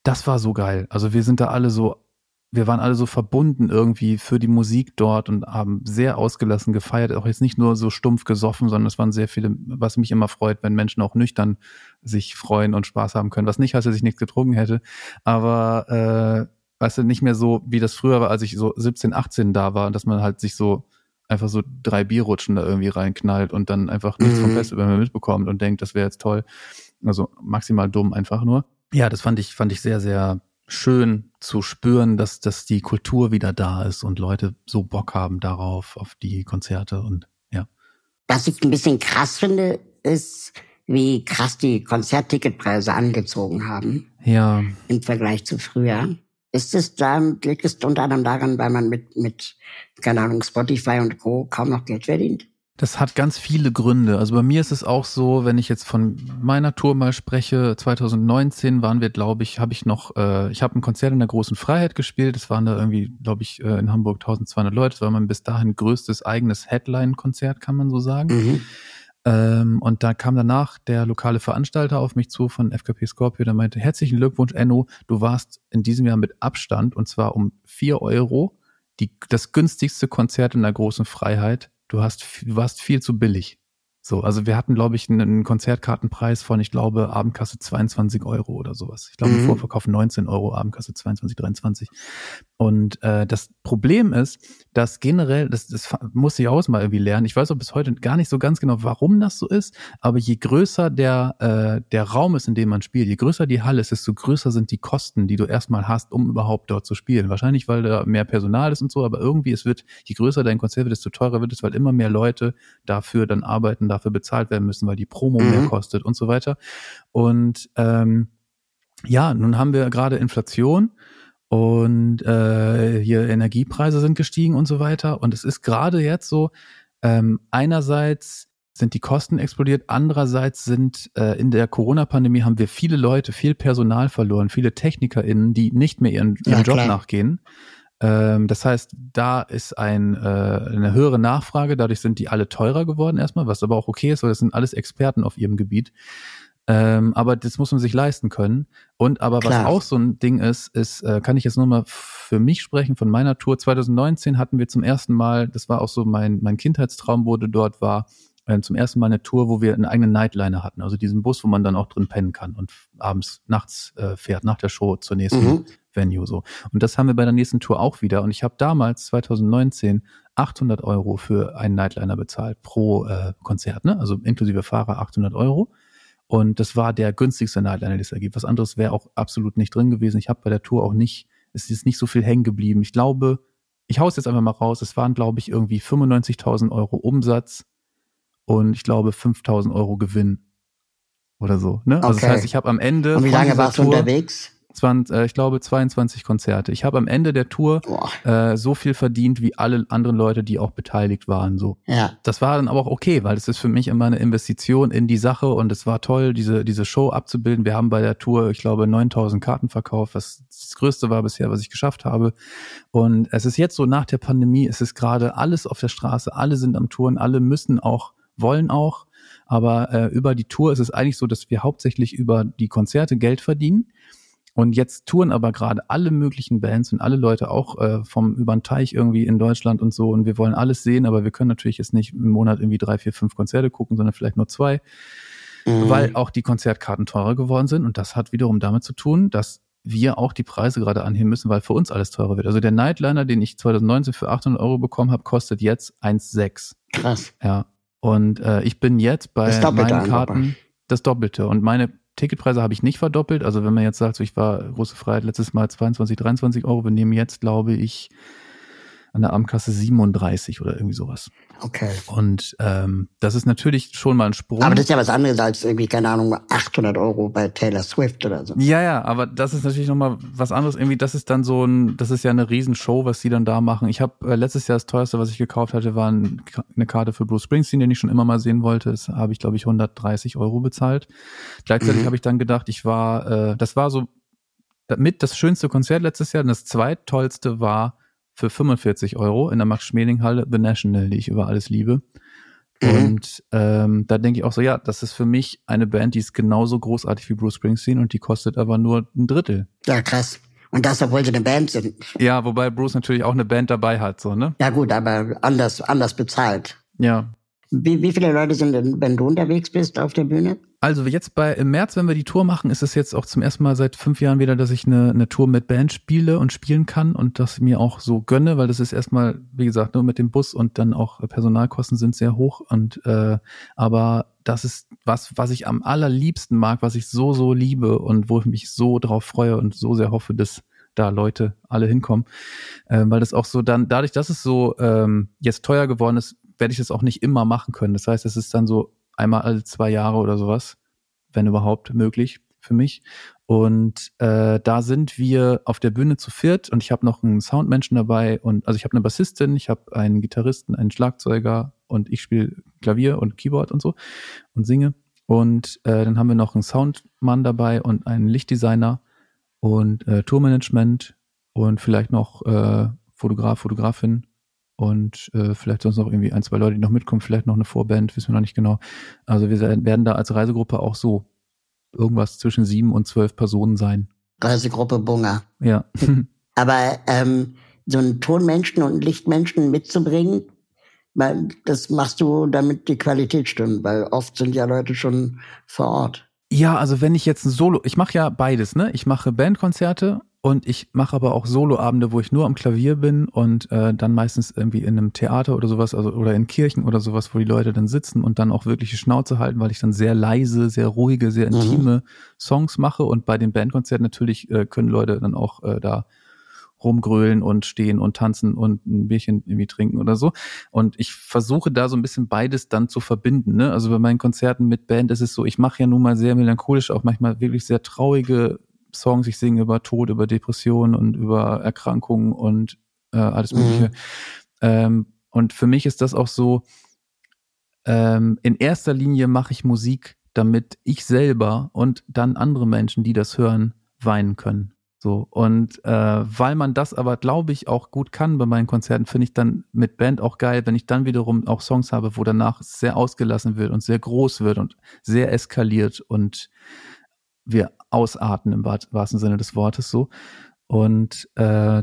das war so geil. Also wir sind da alle so, wir waren alle so verbunden irgendwie für die Musik dort und haben sehr ausgelassen gefeiert. Auch jetzt nicht nur so stumpf gesoffen, sondern es waren sehr viele, was mich immer freut, wenn Menschen auch nüchtern sich freuen und Spaß haben können. Was nicht heißt, dass ich nichts getrunken hätte. Aber äh, weißt du, nicht mehr so, wie das früher war, als ich so 17, 18 da war, dass man halt sich so einfach so drei Bierrutschen da irgendwie reinknallt und dann einfach nichts mhm. vom Festival mehr mitbekommt und denkt, das wäre jetzt toll. Also maximal dumm einfach nur. Ja, das fand ich, fand ich sehr, sehr schön zu spüren, dass, dass die Kultur wieder da ist und Leute so Bock haben darauf, auf die Konzerte und ja. Was ich ein bisschen krass finde, ist, wie krass die Konzertticketpreise angezogen haben. Ja. Im Vergleich zu früher. Ist es dann, liegt es unter anderem daran, weil man mit, mit, keine Ahnung, Spotify und Co. kaum noch Geld verdient? Das hat ganz viele Gründe. Also bei mir ist es auch so, wenn ich jetzt von meiner Tour mal spreche, 2019 waren wir, glaube ich, habe ich noch, äh, ich habe ein Konzert in der großen Freiheit gespielt. Es waren da irgendwie, glaube ich, äh, in Hamburg 1200 Leute. Das war mein bis dahin größtes eigenes Headline-Konzert, kann man so sagen. Mhm. Ähm, und da kam danach der lokale Veranstalter auf mich zu von FKP Scorpio, der meinte, herzlichen Glückwunsch, Enno, du warst in diesem Jahr mit Abstand und zwar um vier Euro die, das günstigste Konzert in der großen Freiheit. Du hast, du warst viel zu billig. So, also wir hatten, glaube ich, einen Konzertkartenpreis von, ich glaube, Abendkasse 22 Euro oder sowas. Ich glaube, mhm. Vorverkauf 19 Euro, Abendkasse 22, 23. Und äh, das Problem ist, dass generell, das, das muss ich auch mal irgendwie lernen. Ich weiß auch bis heute gar nicht so ganz genau, warum das so ist, aber je größer der, äh, der Raum ist, in dem man spielt, je größer die Halle ist, desto größer sind die Kosten, die du erstmal hast, um überhaupt dort zu spielen. Wahrscheinlich, weil da mehr Personal ist und so, aber irgendwie, es wird, je größer dein Konzert wird, desto teurer wird es, weil immer mehr Leute dafür dann arbeiten dafür bezahlt werden müssen, weil die Promo mhm. mehr kostet und so weiter. Und ähm, ja, nun haben wir gerade Inflation und äh, hier Energiepreise sind gestiegen und so weiter. Und es ist gerade jetzt so, Ähm, einerseits sind die Kosten explodiert, andererseits sind äh, in der Corona-Pandemie haben wir viele Leute, viel Personal verloren, viele TechnikerInnen, die nicht mehr ihren, ihren ja, Job nachgehen. Ähm, das heißt, da ist ein, äh, eine höhere Nachfrage, dadurch sind die alle teurer geworden erstmal, was aber auch okay ist, weil das sind alles Experten auf ihrem Gebiet. Ähm, aber das muss man sich leisten können. Und aber Klar. was auch so ein Ding ist, ist, äh, kann ich jetzt nur mal für mich sprechen, von meiner Tour. 2019 hatten wir zum ersten Mal, das war auch so mein, mein Kindheitstraum, wurde dort war, äh, zum ersten Mal eine Tour, wo wir einen eigenen Nightliner hatten. Also diesen Bus, wo man dann auch drin pennen kann und abends, nachts äh, fährt, nach der Show zur nächsten mhm. Venue so. Und das haben wir bei der nächsten Tour auch wieder. Und ich habe damals, 2019, 800 Euro für einen Nightliner bezahlt pro äh, Konzert, ne? Also inklusive Fahrer 800 Euro. Und das war der günstigste Nightliner, den es da gibt. Was anderes wäre auch absolut nicht drin gewesen. Ich habe bei der Tour auch nicht, es ist nicht so viel hängen geblieben. Ich glaube, ich hau's jetzt einfach mal raus, es waren, glaube ich, irgendwie 95.000 Euro Umsatz und ich glaube 5.000 Euro Gewinn oder so. Ne? Also okay. das heißt, ich habe am Ende. Und wie lange warst du unterwegs? 20, äh, ich glaube 22 Konzerte. Ich habe am Ende der Tour äh, so viel verdient wie alle anderen Leute, die auch beteiligt waren. So. Ja. Das war dann aber auch okay, weil es ist für mich immer eine Investition in die Sache und es war toll, diese diese Show abzubilden. Wir haben bei der Tour, ich glaube, 9000 Karten verkauft, was das Größte war bisher, was ich geschafft habe. Und es ist jetzt so nach der Pandemie, es ist gerade alles auf der Straße, alle sind am Touren, alle müssen auch, wollen auch. Aber äh, über die Tour ist es eigentlich so, dass wir hauptsächlich über die Konzerte Geld verdienen. Und jetzt touren aber gerade alle möglichen Bands und alle Leute auch äh, vom über den Teich irgendwie in Deutschland und so. Und wir wollen alles sehen, aber wir können natürlich jetzt nicht im Monat irgendwie drei, vier, fünf Konzerte gucken, sondern vielleicht nur zwei, mhm. weil auch die Konzertkarten teurer geworden sind. Und das hat wiederum damit zu tun, dass wir auch die Preise gerade anheben müssen, weil für uns alles teurer wird. Also der Nightliner, den ich 2019 für 800 Euro bekommen habe, kostet jetzt 1,6. Krass. Ja. Und äh, ich bin jetzt bei meinen Karten das Doppelte. Und meine Ticketpreise habe ich nicht verdoppelt. Also wenn man jetzt sagt, so ich war große Freiheit letztes Mal 22, 23 Euro, wir nehmen jetzt, glaube ich, an der Abendkasse 37 oder irgendwie sowas. Okay. Und ähm, das ist natürlich schon mal ein Sprung. Aber das ist ja was anderes als irgendwie, keine Ahnung, 800 Euro bei Taylor Swift oder so. Ja, ja, aber das ist natürlich nochmal was anderes. Irgendwie, das ist dann so ein, das ist ja eine Riesenshow, was sie dann da machen. Ich habe äh, letztes Jahr das teuerste, was ich gekauft hatte, war ein, eine Karte für Bruce Springsteen, den ich schon immer mal sehen wollte. Das habe ich, glaube ich, 130 Euro bezahlt. Gleichzeitig mhm. habe ich dann gedacht, ich war, äh, das war so mit das schönste Konzert letztes Jahr. Und das zweittollste war für 45 Euro in der Max-Schmeling-Halle The National, die ich über alles liebe. Mhm. Und ähm, da denke ich auch so, ja, das ist für mich eine Band, die ist genauso großartig wie Bruce Springsteen und die kostet aber nur ein Drittel. Ja, krass. Und das, obwohl sie eine Band sind. Ja, wobei Bruce natürlich auch eine Band dabei hat, so, ne? Ja, gut, aber anders, anders bezahlt. Ja. Wie, wie viele Leute sind denn, wenn du unterwegs bist auf der Bühne? Also jetzt bei im März, wenn wir die Tour machen, ist es jetzt auch zum ersten Mal seit fünf Jahren wieder, dass ich eine, eine Tour mit Band spiele und spielen kann und das mir auch so gönne, weil das ist erstmal, wie gesagt, nur mit dem Bus und dann auch Personalkosten sind sehr hoch und äh, aber das ist was, was ich am allerliebsten mag, was ich so, so liebe und wo ich mich so drauf freue und so sehr hoffe, dass da Leute alle hinkommen. Ähm, weil das auch so dann, dadurch, dass es so ähm, jetzt teuer geworden ist, werde ich das auch nicht immer machen können. Das heißt, es ist dann so einmal alle zwei Jahre oder sowas, wenn überhaupt möglich für mich. Und äh, da sind wir auf der Bühne zu viert und ich habe noch einen Soundmenschen dabei und also ich habe eine Bassistin, ich habe einen Gitarristen, einen Schlagzeuger und ich spiele Klavier und Keyboard und so und singe. Und äh, dann haben wir noch einen Soundmann dabei und einen Lichtdesigner und äh, Tourmanagement und vielleicht noch äh, Fotograf, Fotografin und äh, vielleicht sonst noch irgendwie ein, zwei Leute, die noch mitkommen, vielleicht noch eine Vorband, wissen wir noch nicht genau. Also wir werden da als Reisegruppe auch so irgendwas zwischen sieben und zwölf Personen sein. Reisegruppe Bunga. Ja. Aber ähm, so einen Tonmenschen und einen Lichtmenschen mitzubringen, das machst du, damit die Qualität stimmt, weil oft sind ja Leute schon vor Ort. Ja, also wenn ich jetzt ein Solo, ich mache ja beides, ne? Ich mache Bandkonzerte und ich mache aber auch Soloabende, wo ich nur am Klavier bin und äh, dann meistens irgendwie in einem Theater oder sowas, also oder in Kirchen oder sowas, wo die Leute dann sitzen und dann auch wirkliche Schnauze halten, weil ich dann sehr leise, sehr ruhige, sehr mhm. intime mhm. Songs mache. Und bei den Bandkonzerten natürlich äh, können Leute dann auch äh, da rumgrölen und stehen und tanzen und ein Bierchen irgendwie trinken oder so. Und ich versuche da so ein bisschen beides dann zu verbinden. Ne? Also bei meinen Konzerten mit Band ist es so, ich mache ja nun mal sehr melancholisch, auch manchmal wirklich sehr traurige Songs. Ich singe über Tod, über Depressionen und über Erkrankungen und äh, alles Mögliche. Mhm. Ähm, und für mich ist das auch so, ähm, in erster Linie mache ich Musik, damit ich selber und dann andere Menschen, die das hören, weinen können. So, und äh, weil man das aber, glaube ich, auch gut kann bei meinen Konzerten, finde ich dann mit Band auch geil, wenn ich dann wiederum auch Songs habe, wo danach sehr ausgelassen wird und sehr groß wird und sehr eskaliert und wir ausarten im wahrsten Sinne des Wortes so. Und äh,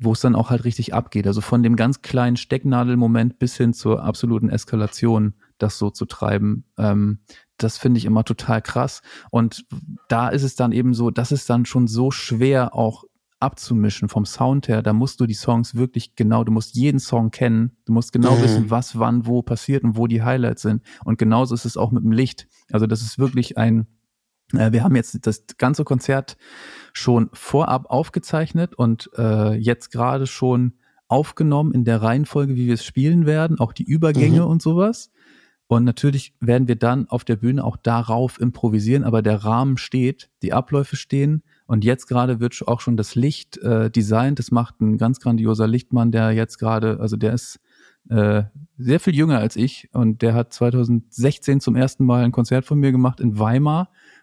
wo es dann auch halt richtig abgeht. Also von dem ganz kleinen Stecknadelmoment bis hin zur absoluten Eskalation, das so zu treiben. Ähm, das finde ich immer total krass. Und da ist es dann eben so, das ist dann schon so schwer auch abzumischen vom Sound her. Da musst du die Songs wirklich genau, du musst jeden Song kennen. Du musst genau mhm. wissen, was, wann, wo passiert und wo die Highlights sind. Und genauso ist es auch mit dem Licht. Also das ist wirklich ein, wir haben jetzt das ganze Konzert schon vorab aufgezeichnet und äh, jetzt gerade schon aufgenommen in der Reihenfolge, wie wir es spielen werden, auch die Übergänge mhm. und sowas. Und natürlich werden wir dann auf der Bühne auch darauf improvisieren, aber der Rahmen steht, die Abläufe stehen. Und jetzt gerade wird auch schon das Licht äh, designt. Das macht ein ganz grandioser Lichtmann, der jetzt gerade, also der ist äh, sehr viel jünger als ich und der hat 2016 zum ersten Mal ein Konzert von mir gemacht in Weimar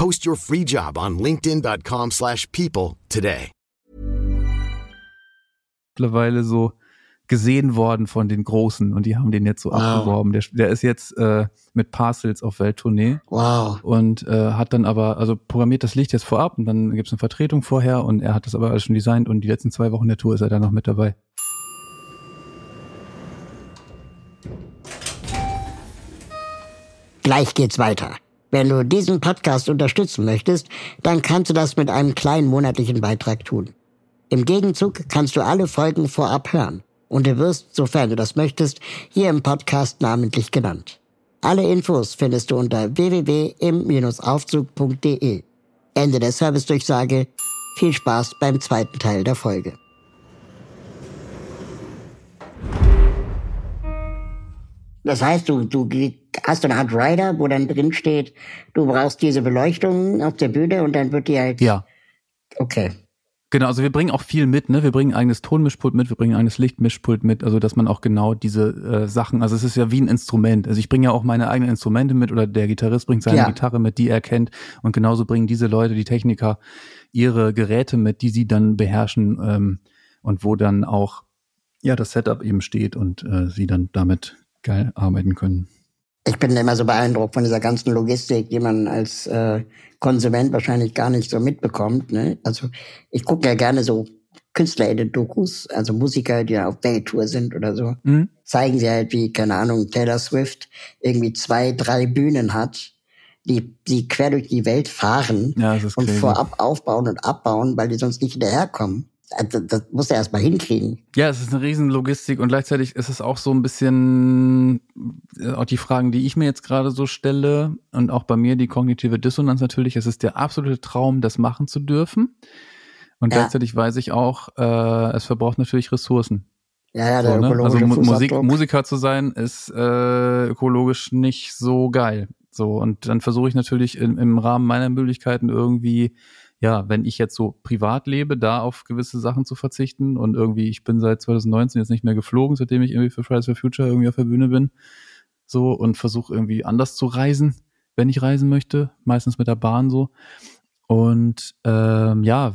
Post your free job on linkedin.com/people today. Mittlerweile so gesehen worden von den Großen und die haben den jetzt so wow. abgeworben. Der, der ist jetzt äh, mit Parcels auf Welttournee. Wow. Und äh, hat dann aber, also programmiert das Licht jetzt vorab und dann gibt es eine Vertretung vorher und er hat das aber alles schon designt und die letzten zwei Wochen der Tour ist er dann noch mit dabei. Gleich geht's weiter. Wenn du diesen Podcast unterstützen möchtest, dann kannst du das mit einem kleinen monatlichen Beitrag tun. Im Gegenzug kannst du alle Folgen vorab hören und du wirst, sofern du das möchtest, hier im Podcast namentlich genannt. Alle Infos findest du unter www.im-aufzug.de. Ende der Servicedurchsage. Viel Spaß beim zweiten Teil der Folge. Das heißt, du, du hast du eine Art Rider, wo dann drin steht, du brauchst diese Beleuchtung auf der Bühne und dann wird die halt. Ja. Okay. Genau, also wir bringen auch viel mit, ne? Wir bringen ein eigenes Tonmischpult mit, wir bringen ein eigenes Lichtmischpult mit, also dass man auch genau diese äh, Sachen, also es ist ja wie ein Instrument. Also ich bringe ja auch meine eigenen Instrumente mit oder der Gitarrist bringt seine ja. Gitarre mit, die er kennt. Und genauso bringen diese Leute, die Techniker, ihre Geräte mit, die sie dann beherrschen ähm, und wo dann auch ja das Setup eben steht und äh, sie dann damit geil arbeiten können. Ich bin immer so beeindruckt von dieser ganzen Logistik, die man als äh, Konsument wahrscheinlich gar nicht so mitbekommt. Ne? Also ich gucke ja gerne so Künstler in den Dokus, also Musiker, die auf Welttour sind oder so, mhm. zeigen sie halt, wie, keine Ahnung, Taylor Swift irgendwie zwei, drei Bühnen hat, die, die quer durch die Welt fahren ja, und vorab aufbauen und abbauen, weil die sonst nicht hinterherkommen. Also, das muss er erst mal hinkriegen. Ja, es ist eine Riesenlogistik und gleichzeitig ist es auch so ein bisschen äh, auch die Fragen, die ich mir jetzt gerade so stelle und auch bei mir die kognitive Dissonanz natürlich. Es ist der absolute Traum, das machen zu dürfen. Und ja. gleichzeitig weiß ich auch, äh, es verbraucht natürlich Ressourcen. Ja, ja, der so, ne? Also Musik, Musiker zu sein ist äh, ökologisch nicht so geil. So und dann versuche ich natürlich im, im Rahmen meiner Möglichkeiten irgendwie ja, wenn ich jetzt so privat lebe, da auf gewisse Sachen zu verzichten und irgendwie, ich bin seit 2019 jetzt nicht mehr geflogen, seitdem ich irgendwie für Fridays for Future irgendwie auf der Bühne bin, so und versuche irgendwie anders zu reisen, wenn ich reisen möchte, meistens mit der Bahn so. Und ähm, ja,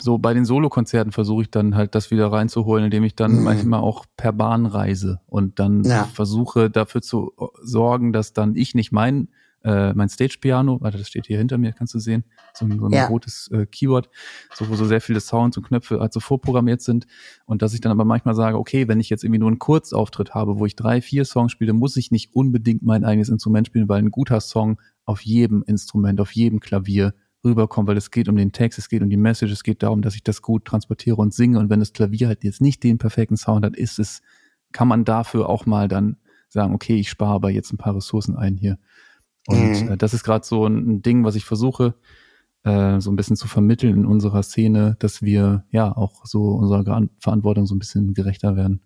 so bei den Solokonzerten versuche ich dann halt das wieder reinzuholen, indem ich dann mhm. manchmal auch per Bahn reise und dann ja. versuche dafür zu sorgen, dass dann ich nicht mein äh, mein Stage-Piano, warte, das steht hier hinter mir, kannst du sehen, so, so ein ja. rotes äh, Keyboard, so, wo so sehr viele Sounds und Knöpfe halt so vorprogrammiert sind und dass ich dann aber manchmal sage, okay, wenn ich jetzt irgendwie nur einen Kurzauftritt habe, wo ich drei, vier Songs spiele, muss ich nicht unbedingt mein eigenes Instrument spielen, weil ein guter Song auf jedem Instrument, auf jedem Klavier rüberkommt, weil es geht um den Text, es geht um die Message, es geht darum, dass ich das gut transportiere und singe und wenn das Klavier halt jetzt nicht den perfekten Sound hat, ist es, kann man dafür auch mal dann sagen, okay, ich spare aber jetzt ein paar Ressourcen ein hier. Und mhm. äh, das ist gerade so ein, Ding, was ich versuche, äh, so ein bisschen zu vermitteln in unserer Szene, dass wir ja auch so unserer Verantwortung so ein bisschen gerechter werden.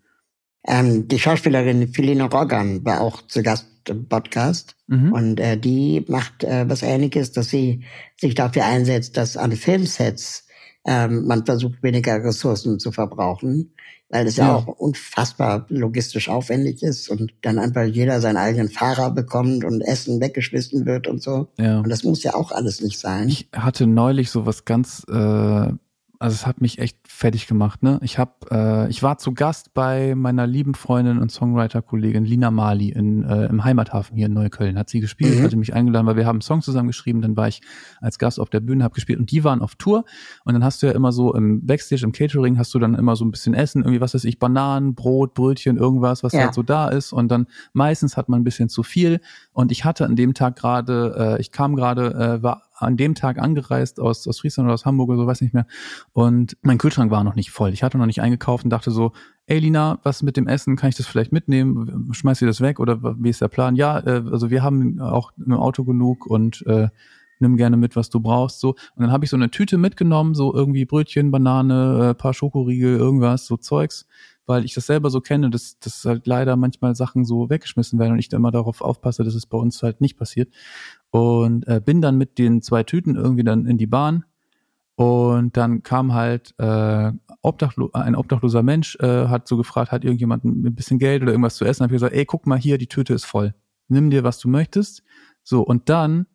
Ähm, die Schauspielerin Philina Rogan war auch zu Gast im Podcast mhm. und äh, die macht äh, was Ähnliches, dass sie sich dafür einsetzt, dass an Filmsets ähm, man versucht, weniger Ressourcen zu verbrauchen, weil es ja. ja. auch unfassbar logistisch aufwendig ist und dann einfach jeder seinen eigenen Fahrer bekommt und Essen weggeschmissen wird und so. Ja. Und das muss ja auch alles nicht sein. Ich hatte neulich so was ganz äh, also es hat mich echt fertig gemacht. Ne? Ich hab, äh, ich war zu Gast bei meiner lieben Freundin und Songwriter-Kollegin Lina Mali in, äh, im Heimathafen hier in Neukölln. Hat sie gespielt, mhm. hatte mich eingeladen, weil wir haben einen Song zusammengeschrieben. Dann war ich als Gast auf der Bühne, habe gespielt und die waren auf Tour. Und dann hast du ja immer so im Backstage, im Catering, hast du dann immer so ein bisschen Essen, irgendwie was weiß ich, Bananen, Brot, Brötchen, irgendwas, was ja. halt so da ist. Und dann meistens hat man ein bisschen zu viel. Und ich hatte an dem Tag gerade, äh, ich kam gerade, äh, war an dem Tag angereist aus, aus Friesland oder aus Hamburg oder so, weiß nicht mehr. Und mein Kühlschrank war noch nicht voll. Ich hatte noch nicht eingekauft und dachte so, ey Lina, was mit dem Essen? Kann ich das vielleicht mitnehmen? Schmeiß ihr das weg oder wie ist der Plan? Ja, äh, also wir haben auch im Auto genug und äh, nimm gerne mit, was du brauchst. So. Und dann habe ich so eine Tüte mitgenommen, so irgendwie Brötchen, Banane, äh, paar Schokoriegel, irgendwas, so Zeugs, weil ich das selber so kenne, dass, dass halt leider manchmal Sachen so weggeschmissen werden und ich da immer darauf aufpasse, dass es bei uns halt nicht passiert und äh, bin dann mit den zwei Tüten irgendwie dann in die Bahn und dann kam halt äh, Obdachlo ein obdachloser Mensch, äh, hat so gefragt, hat irgendjemand ein bisschen Geld oder irgendwas zu essen? Hab ich gesagt, ey, guck mal hier, die Tüte ist voll. Nimm dir, was du möchtest. So, und dann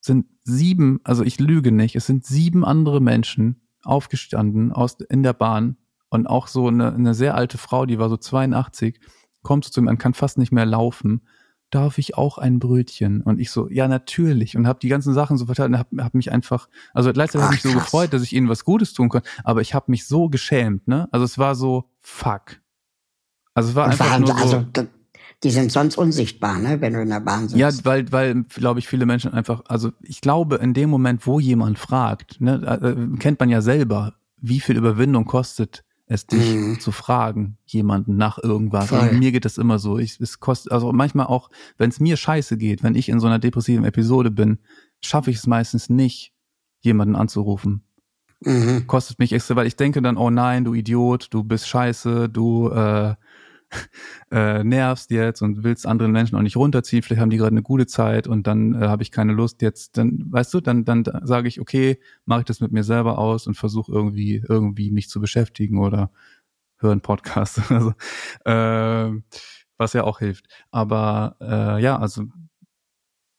sind sieben, also ich lüge nicht, es sind sieben andere Menschen aufgestanden aus in der Bahn und auch so eine, eine sehr alte Frau, die war so 82, kommt zu ihm, man kann fast nicht mehr laufen darf ich auch ein Brötchen? Und ich so, ja, natürlich. Und habe die ganzen Sachen so verteilt und habe hab mich einfach, also gleichzeitig habe ich mich so gefreut, dass ich ihnen was Gutes tun konnte, aber ich habe mich so geschämt, ne? Also es war so, fuck. Also es war und einfach nur so, also, die sind sonst unsichtbar, ne, wenn du in der Bahn sitzt. Ja, weil, weil, glaube ich, viele Menschen einfach, also ich glaube, in dem Moment, wo jemand fragt, ne, äh, kennt man ja selber, wie viel Überwindung kostet es dich mhm. zu fragen, jemanden nach irgendwas. Also mir geht das immer so. Ich, es kostet, also manchmal auch, wenn es mir scheiße geht, wenn ich in so einer depressiven Episode bin, schaffe ich es meistens nicht, jemanden anzurufen. Mhm. Kostet mich extra, weil ich denke dann, oh nein, du Idiot, du bist scheiße, du äh, äh, nervst jetzt und willst anderen Menschen auch nicht runterziehen, vielleicht haben die gerade eine gute Zeit und dann äh, habe ich keine Lust jetzt, dann, weißt du, dann, dann sage ich, okay, mache ich das mit mir selber aus und versuche irgendwie, irgendwie mich zu beschäftigen oder höre einen Podcast. also, äh, was ja auch hilft. Aber äh, ja, also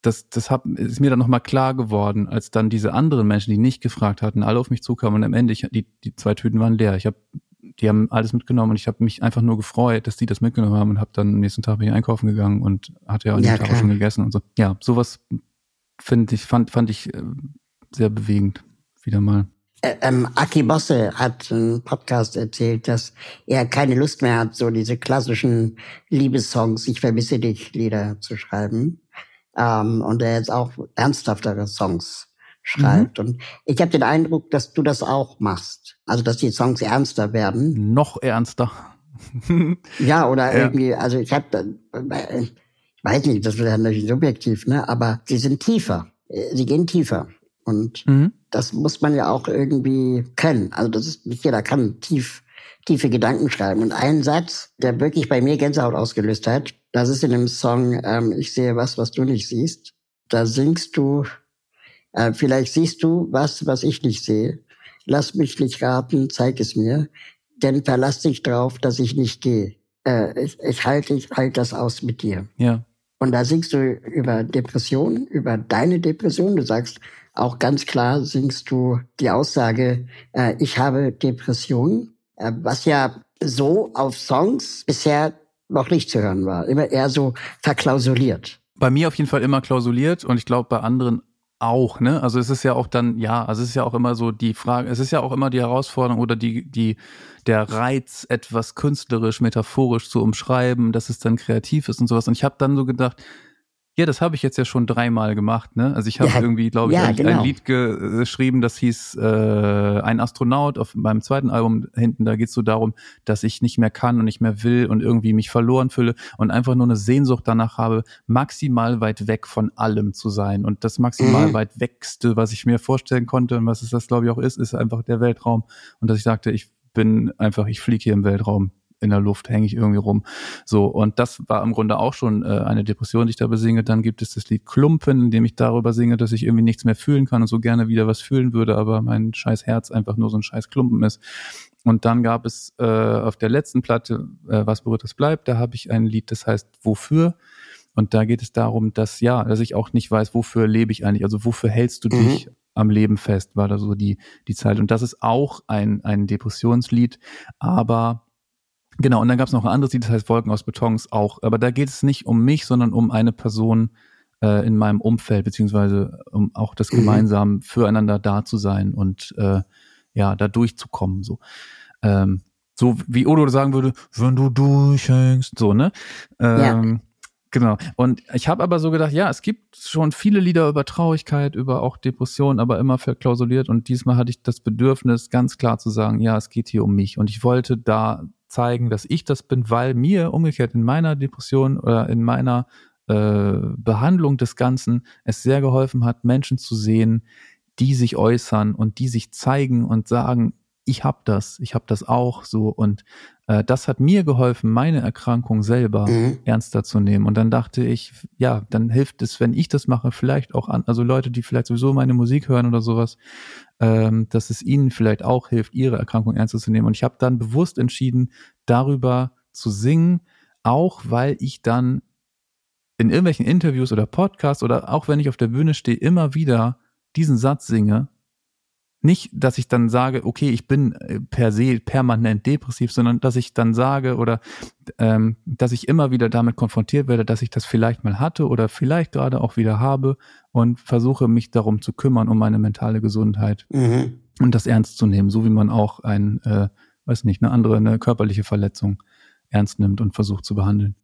das, das hab, ist mir dann nochmal klar geworden, als dann diese anderen Menschen, die nicht gefragt hatten, alle auf mich zukamen und am Ende, ich, die, die zwei Tüten waren leer. Ich habe die haben alles mitgenommen und ich habe mich einfach nur gefreut, dass die das mitgenommen haben und habe dann am nächsten Tag bin ich einkaufen gegangen und hatte ja an ja, dem Tag schon gegessen und so. Ja, sowas finde ich, fand, fand ich äh, sehr bewegend, wieder mal. Ähm, Aki Bosse hat einen Podcast erzählt, dass er keine Lust mehr hat, so diese klassischen Liebessongs, ich vermisse dich Lieder zu schreiben. Ähm, und er jetzt auch ernsthaftere Songs schreibt. Mhm. Und ich habe den Eindruck, dass du das auch machst. Also, dass die Songs ernster werden. Noch ernster. ja, oder ja. irgendwie, also ich habe, ich weiß nicht, das ist ja natürlich subjektiv, ne? aber sie sind tiefer. Sie gehen tiefer. Und mhm. das muss man ja auch irgendwie können. Also das ist, nicht jeder kann tief, tiefe Gedanken schreiben. Und ein Satz, der wirklich bei mir Gänsehaut ausgelöst hat, das ist in dem Song ähm, Ich sehe was, was du nicht siehst. Da singst du, äh, vielleicht siehst du was, was ich nicht sehe. Lass mich nicht raten, zeig es mir. Denn verlass dich drauf, dass ich nicht gehe. Äh, ich, ich halte ich halt das aus mit dir. Ja. Und da singst du über Depressionen, über deine Depression. Du sagst auch ganz klar, singst du die Aussage, äh, ich habe Depressionen, äh, was ja so auf Songs bisher noch nicht zu hören war. Immer eher so verklausuliert. Bei mir auf jeden Fall immer klausuliert und ich glaube bei anderen auch, ne? Also es ist ja auch dann, ja, also es ist ja auch immer so die Frage, es ist ja auch immer die Herausforderung oder die, die, der Reiz, etwas künstlerisch, metaphorisch zu umschreiben, dass es dann kreativ ist und sowas. Und ich habe dann so gedacht, Ja, das habe ich jetzt ja schon dreimal gemacht. Ne? Also ich habe Ja, irgendwie, glaube ich, ja, ein, genau. ein Lied ge- geschrieben, das hieß äh, Ein Astronaut auf meinem zweiten Album hinten. Da geht's so darum, dass ich nicht mehr kann und nicht mehr will und irgendwie mich verloren fühle und einfach nur eine Sehnsucht danach habe, maximal weit weg von allem zu sein. Und das maximal Mhm. weit wegste, was ich mir vorstellen konnte und was es das, glaube ich, auch ist, ist einfach der Weltraum. Und dass ich sagte, ich bin einfach, ich fliege hier im Weltraum. In der Luft hänge ich irgendwie rum. So, und das war im Grunde auch schon äh, eine Depression, die ich da besinge. Dann gibt es das Lied Klumpen, in dem ich darüber singe, dass ich irgendwie nichts mehr fühlen kann und so gerne wieder was fühlen würde, aber mein scheiß Herz einfach nur so ein scheiß Klumpen ist. Und dann gab es äh, auf der letzten Platte, äh, Was berührtes bleibt, da habe ich ein Lied, das heißt Wofür? Und da geht es darum, dass ja, dass ich auch nicht weiß, wofür lebe ich eigentlich, also wofür hältst du Mhm. dich am Leben fest, war da so die, die Zeit. Und das ist auch ein, ein Depressionslied, aber Genau, und dann gab es noch ein anderes Lied, das heißt Wolken aus Betons auch. Aber da geht es nicht um mich, sondern um eine Person äh, in meinem Umfeld, beziehungsweise um auch das Mhm. gemeinsam füreinander da zu sein und äh, ja, da durchzukommen. So. Ähm, so wie Odo sagen würde, wenn du durchhängst, so, ne? Ähm, Genau. Und ich habe aber so gedacht, ja, es gibt schon viele Lieder über Traurigkeit, über auch Depressionen, aber immer verklausuliert. Und diesmal hatte ich das Bedürfnis, ganz klar zu sagen, ja, es geht hier um mich. Und ich wollte da zeigen, dass ich das bin, weil mir umgekehrt in meiner Depression oder in meiner äh, Behandlung des Ganzen es sehr geholfen hat, Menschen zu sehen, die sich äußern und die sich zeigen und sagen, ich habe das, ich habe das auch so. Und äh, das hat mir geholfen, meine Erkrankung selber Mhm. ernster zu nehmen. Und dann dachte ich, ja, dann hilft es, wenn ich das mache, vielleicht auch an, also Leute, die vielleicht sowieso meine Musik hören oder sowas, ähm, dass es ihnen vielleicht auch hilft, ihre Erkrankung ernster zu nehmen. Und ich habe dann bewusst entschieden, darüber zu singen, auch weil ich dann in irgendwelchen Interviews oder Podcasts oder auch wenn ich auf der Bühne stehe, immer wieder diesen Satz singe. Nicht, dass ich dann sage, okay, ich bin äh, per se permanent depressiv, sondern dass ich dann sage oder ähm, dass ich immer wieder damit konfrontiert werde, dass ich das vielleicht mal hatte oder vielleicht gerade auch wieder habe und versuche mich darum zu kümmern, um meine mentale Gesundheit Mhm. und das ernst zu nehmen, so wie man auch ein, äh, weiß nicht, eine andere, eine körperliche Verletzung ernst nimmt und versucht zu behandeln.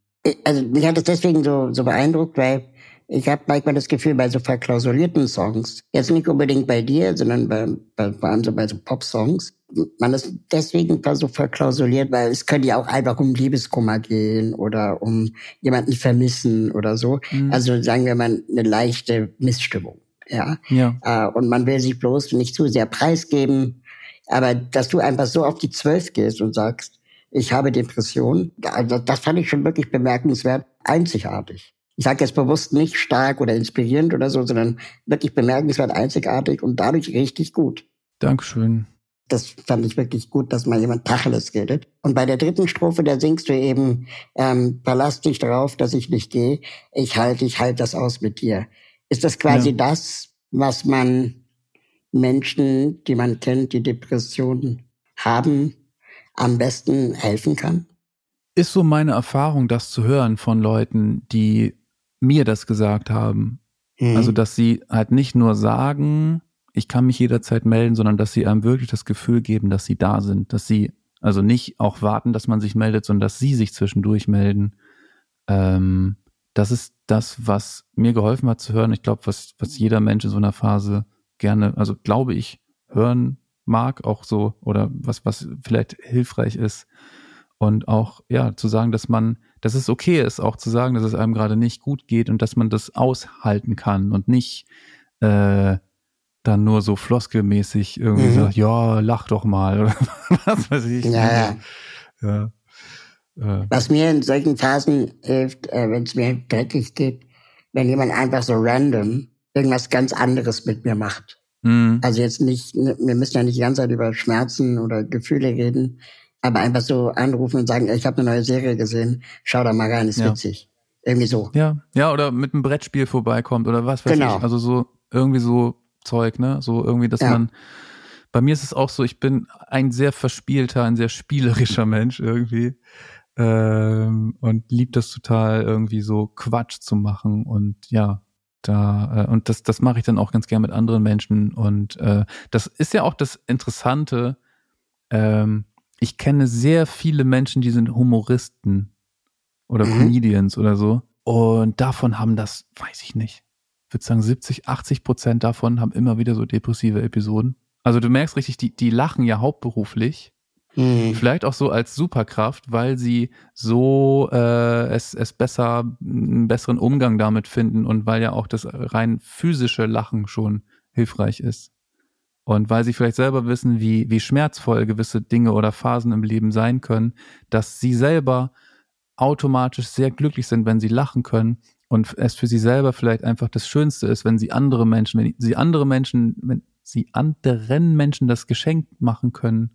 Also mich hat es deswegen so, so beeindruckt, weil ich habe manchmal das Gefühl, bei so verklausulierten Songs, jetzt nicht unbedingt bei dir, sondern bei, bei, vor allem so bei so Pop-Songs, man ist deswegen so verklausuliert, weil es könnte ja auch einfach um Liebeskummer gehen oder um jemanden vermissen oder so. Mhm. Also sagen wir mal eine leichte Missstimmung. Ja. Ja, Äh, und man will sich bloß nicht zu sehr preisgeben. Aber dass du einfach so auf die Zwölf gehst und sagst, ich habe Depressionen, da- da- das fand ich schon wirklich bemerkenswert, einzigartig. Ich sage jetzt bewusst nicht stark oder inspirierend oder so, sondern wirklich bemerkenswert einzigartig und dadurch richtig gut. Dankeschön. Das fand ich wirklich gut, dass mal jemand Tacheles redet. Und bei der dritten Strophe, da singst du eben, ähm, verlass dich darauf, dass ich nicht gehe. Ich halte, ich halte das aus mit dir. Ist das quasi Ja. das, was man Menschen, die man kennt, die Depressionen haben, am besten helfen kann? Ist so meine Erfahrung, das zu hören von Leuten, die mir das gesagt haben. Mhm. Also, dass sie halt nicht nur sagen, ich kann mich jederzeit melden, sondern dass sie einem wirklich das Gefühl geben, dass sie da sind, dass sie also nicht auch warten, dass man sich meldet, sondern dass sie sich zwischendurch melden. Ähm, das ist das, was mir geholfen hat zu hören. Ich glaube, was, was jeder Mensch in so einer Phase gerne, also glaube ich, hören mag, auch so, oder was, was vielleicht hilfreich ist. Und auch, ja, zu sagen, dass man, dass es okay ist, auch zu sagen, dass es einem gerade nicht gut geht und dass man das aushalten kann und nicht äh, dann nur so floskelmäßig irgendwie Mhm. sagt, ja, lach doch mal oder was weiß ich. Ja, ja. Äh, Was mir in solchen Phasen hilft, äh, wenn es mir dreckig geht, wenn jemand einfach so random irgendwas ganz anderes mit mir macht. mh, Also jetzt nicht, wir müssen ja nicht die ganze Zeit über Schmerzen oder Gefühle reden, aber einfach so anrufen und sagen, ich habe eine neue Serie gesehen, schau da mal rein, ist Ja. witzig. Irgendwie so. ja, ja, oder mit einem Brettspiel vorbeikommt oder was weiß Genau. ich. Also so irgendwie so Zeug, ne? So irgendwie, dass Ja. man. Bei mir ist es auch so, ich bin ein sehr verspielter, ein sehr spielerischer Mensch irgendwie. Ähm, und lieb das total, irgendwie so Quatsch zu machen. Und ja, da, äh, und das, das mache ich dann auch ganz gern mit anderen Menschen. Und äh, das ist ja auch das Interessante. Ähm, ich kenne sehr viele Menschen, die sind Humoristen oder Mhm. Comedians oder so. Und davon haben das, weiß ich nicht, ich würde sagen 70, 80 Prozent davon haben immer wieder so depressive Episoden. Also du merkst richtig, die, die lachen ja hauptberuflich. Mhm. Vielleicht auch so als Superkraft, weil sie so äh, es, es besser, einen besseren Umgang damit finden und weil ja auch das rein physische Lachen schon hilfreich ist. Und weil sie vielleicht selber wissen, wie, wie schmerzvoll gewisse Dinge oder Phasen im Leben sein können, dass sie selber automatisch sehr glücklich sind, wenn sie lachen können und es für sie selber vielleicht einfach das Schönste ist, wenn sie andere Menschen, wenn sie andere Menschen, wenn sie anderen Menschen das Geschenk machen können,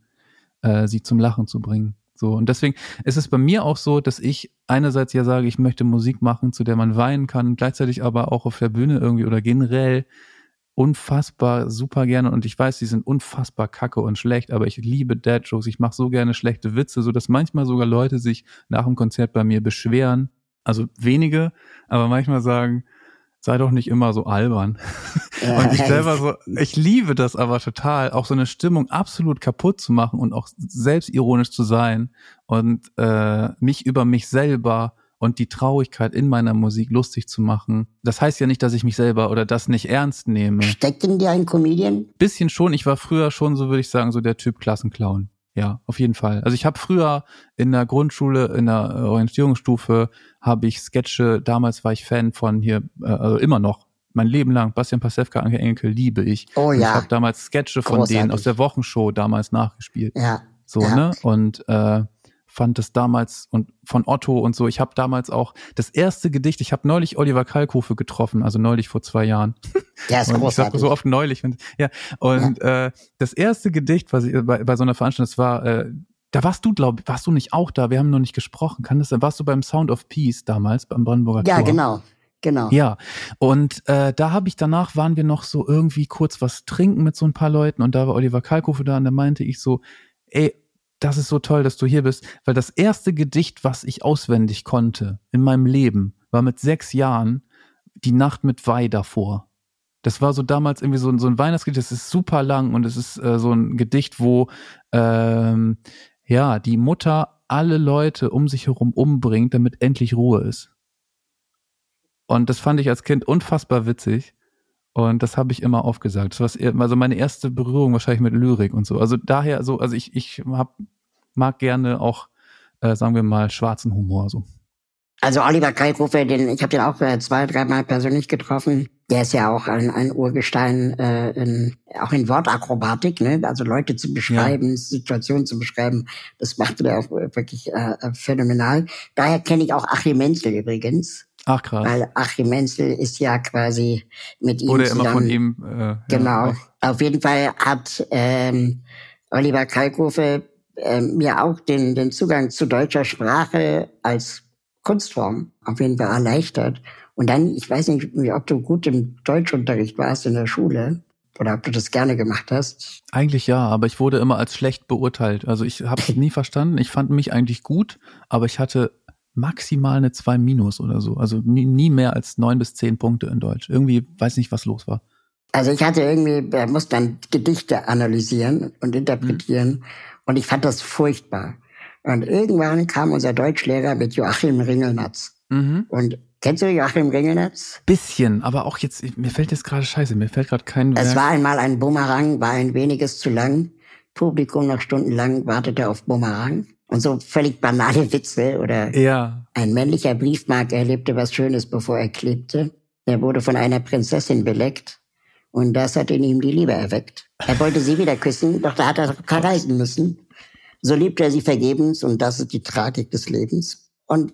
äh, sie zum Lachen zu bringen. So, und deswegen ist es bei mir auch so, dass ich einerseits ja sage, ich möchte Musik machen, zu der man weinen kann, gleichzeitig aber auch auf der Bühne irgendwie oder generell unfassbar super gerne und ich weiß, die sind unfassbar kacke und schlecht, aber ich liebe Dad Jokes. Ich mache so gerne schlechte Witze, so dass manchmal sogar Leute sich nach dem Konzert bei mir beschweren. Also wenige, aber manchmal sagen, sei doch nicht immer so albern. und ich selber so, ich liebe das aber total, auch so eine Stimmung absolut kaputt zu machen und auch selbstironisch zu sein und äh, mich über mich selber und die Traurigkeit in meiner Musik lustig zu machen. Das heißt ja nicht, dass ich mich selber oder das nicht ernst nehme. Steckt in dir ein Comedian? Bisschen schon. Ich war früher schon, so würde ich sagen, so der Typ Klassenclown. Ja, auf jeden Fall. Also ich habe früher in der Grundschule, in der Orientierungsstufe, habe ich Sketche, damals war ich Fan von hier, äh, also immer noch, mein Leben lang, Bastian Pasewka, Anke Engelke, liebe ich. Oh ja. Ich habe damals Sketche von Großartig. denen aus der Wochenshow damals nachgespielt. Ja. So, ja. ne? Und äh, fand das damals und von Otto und so. Ich habe damals auch das erste Gedicht, ich habe neulich Oliver Kalkofe getroffen, also neulich vor zwei Jahren. Ja, ist und großartig. Ich sag so oft neulich. Ja, und ja. Äh, das erste Gedicht, was ich bei, bei so einer Veranstaltung, das war, äh, da warst du, glaube warst du nicht auch da? Wir haben noch nicht gesprochen. Kann das sein? Warst du beim Sound of Peace damals beim Brandenburger Ja, Tor? genau. Genau. Ja, und äh, da habe ich danach waren wir noch so irgendwie kurz was trinken mit so ein paar Leuten und da war Oliver Kalkofe da und da meinte ich so, ey, das ist so toll, dass du hier bist, weil das erste Gedicht, was ich auswendig konnte in meinem Leben, war mit sechs Jahren die Nacht mit Weih davor. Das war so damals irgendwie so, so ein Weihnachtsgedicht, das ist super lang und es ist äh, so ein Gedicht, wo ähm, ja die Mutter alle Leute um sich herum umbringt, damit endlich Ruhe ist. Und das fand ich als Kind unfassbar witzig. Und das habe ich immer aufgesagt. Das war also meine erste Berührung wahrscheinlich mit Lyrik und so. Also daher so, also ich, ich hab, mag gerne auch, äh, sagen wir mal, schwarzen Humor so. Also Oliver Kalkofe, den, ich habe den auch äh, zwei, dreimal persönlich getroffen. Der ist ja auch ein, ein Urgestein, äh, in, auch in Wortakrobatik, ne? also Leute zu beschreiben, ja. Situationen zu beschreiben. Das machte der auch wirklich äh phänomenal. Daher kenne ich auch Achim Menzel übrigens. Ach krass. Weil Achim Menzel ist ja quasi mit ihm Wurde zusammen. immer von ihm. Äh, genau. Ja, Auf jeden Fall hat ähm, Oliver Kalkofe äh, mir auch den, den Zugang zu deutscher Sprache als Kunstform auf jeden Fall erleichtert. Und dann, ich weiß nicht, ob du gut im Deutschunterricht warst in der Schule oder ob du das gerne gemacht hast. Eigentlich ja, aber ich wurde immer als schlecht beurteilt. Also ich habe es nie verstanden. Ich fand mich eigentlich gut, aber ich hatte maximal eine 2 minus oder so. Also nie, nie mehr als neun bis zehn Punkte in Deutsch. Irgendwie weiß nicht, was los war. Also ich hatte irgendwie, er muss dann Gedichte analysieren und interpretieren mhm. und ich fand das furchtbar. Und irgendwann kam unser Deutschlehrer mit Joachim Ringelnatz. Mhm. Und kennst du Joachim Ringelnatz? Bisschen, aber auch jetzt, mir fällt jetzt gerade scheiße, mir fällt gerade kein Es war einmal ein Bumerang, war ein weniges zu lang. Publikum noch stundenlang wartete auf Bumerang. Und so völlig banale Witze oder ja. ein männlicher Briefmark erlebte was Schönes, bevor er klebte. Er wurde von einer Prinzessin beleckt und das hat in ihm die Liebe erweckt. Er wollte sie wieder küssen, doch da hat er verreisen müssen. So liebte er sie vergebens und das ist die Tragik des Lebens. Und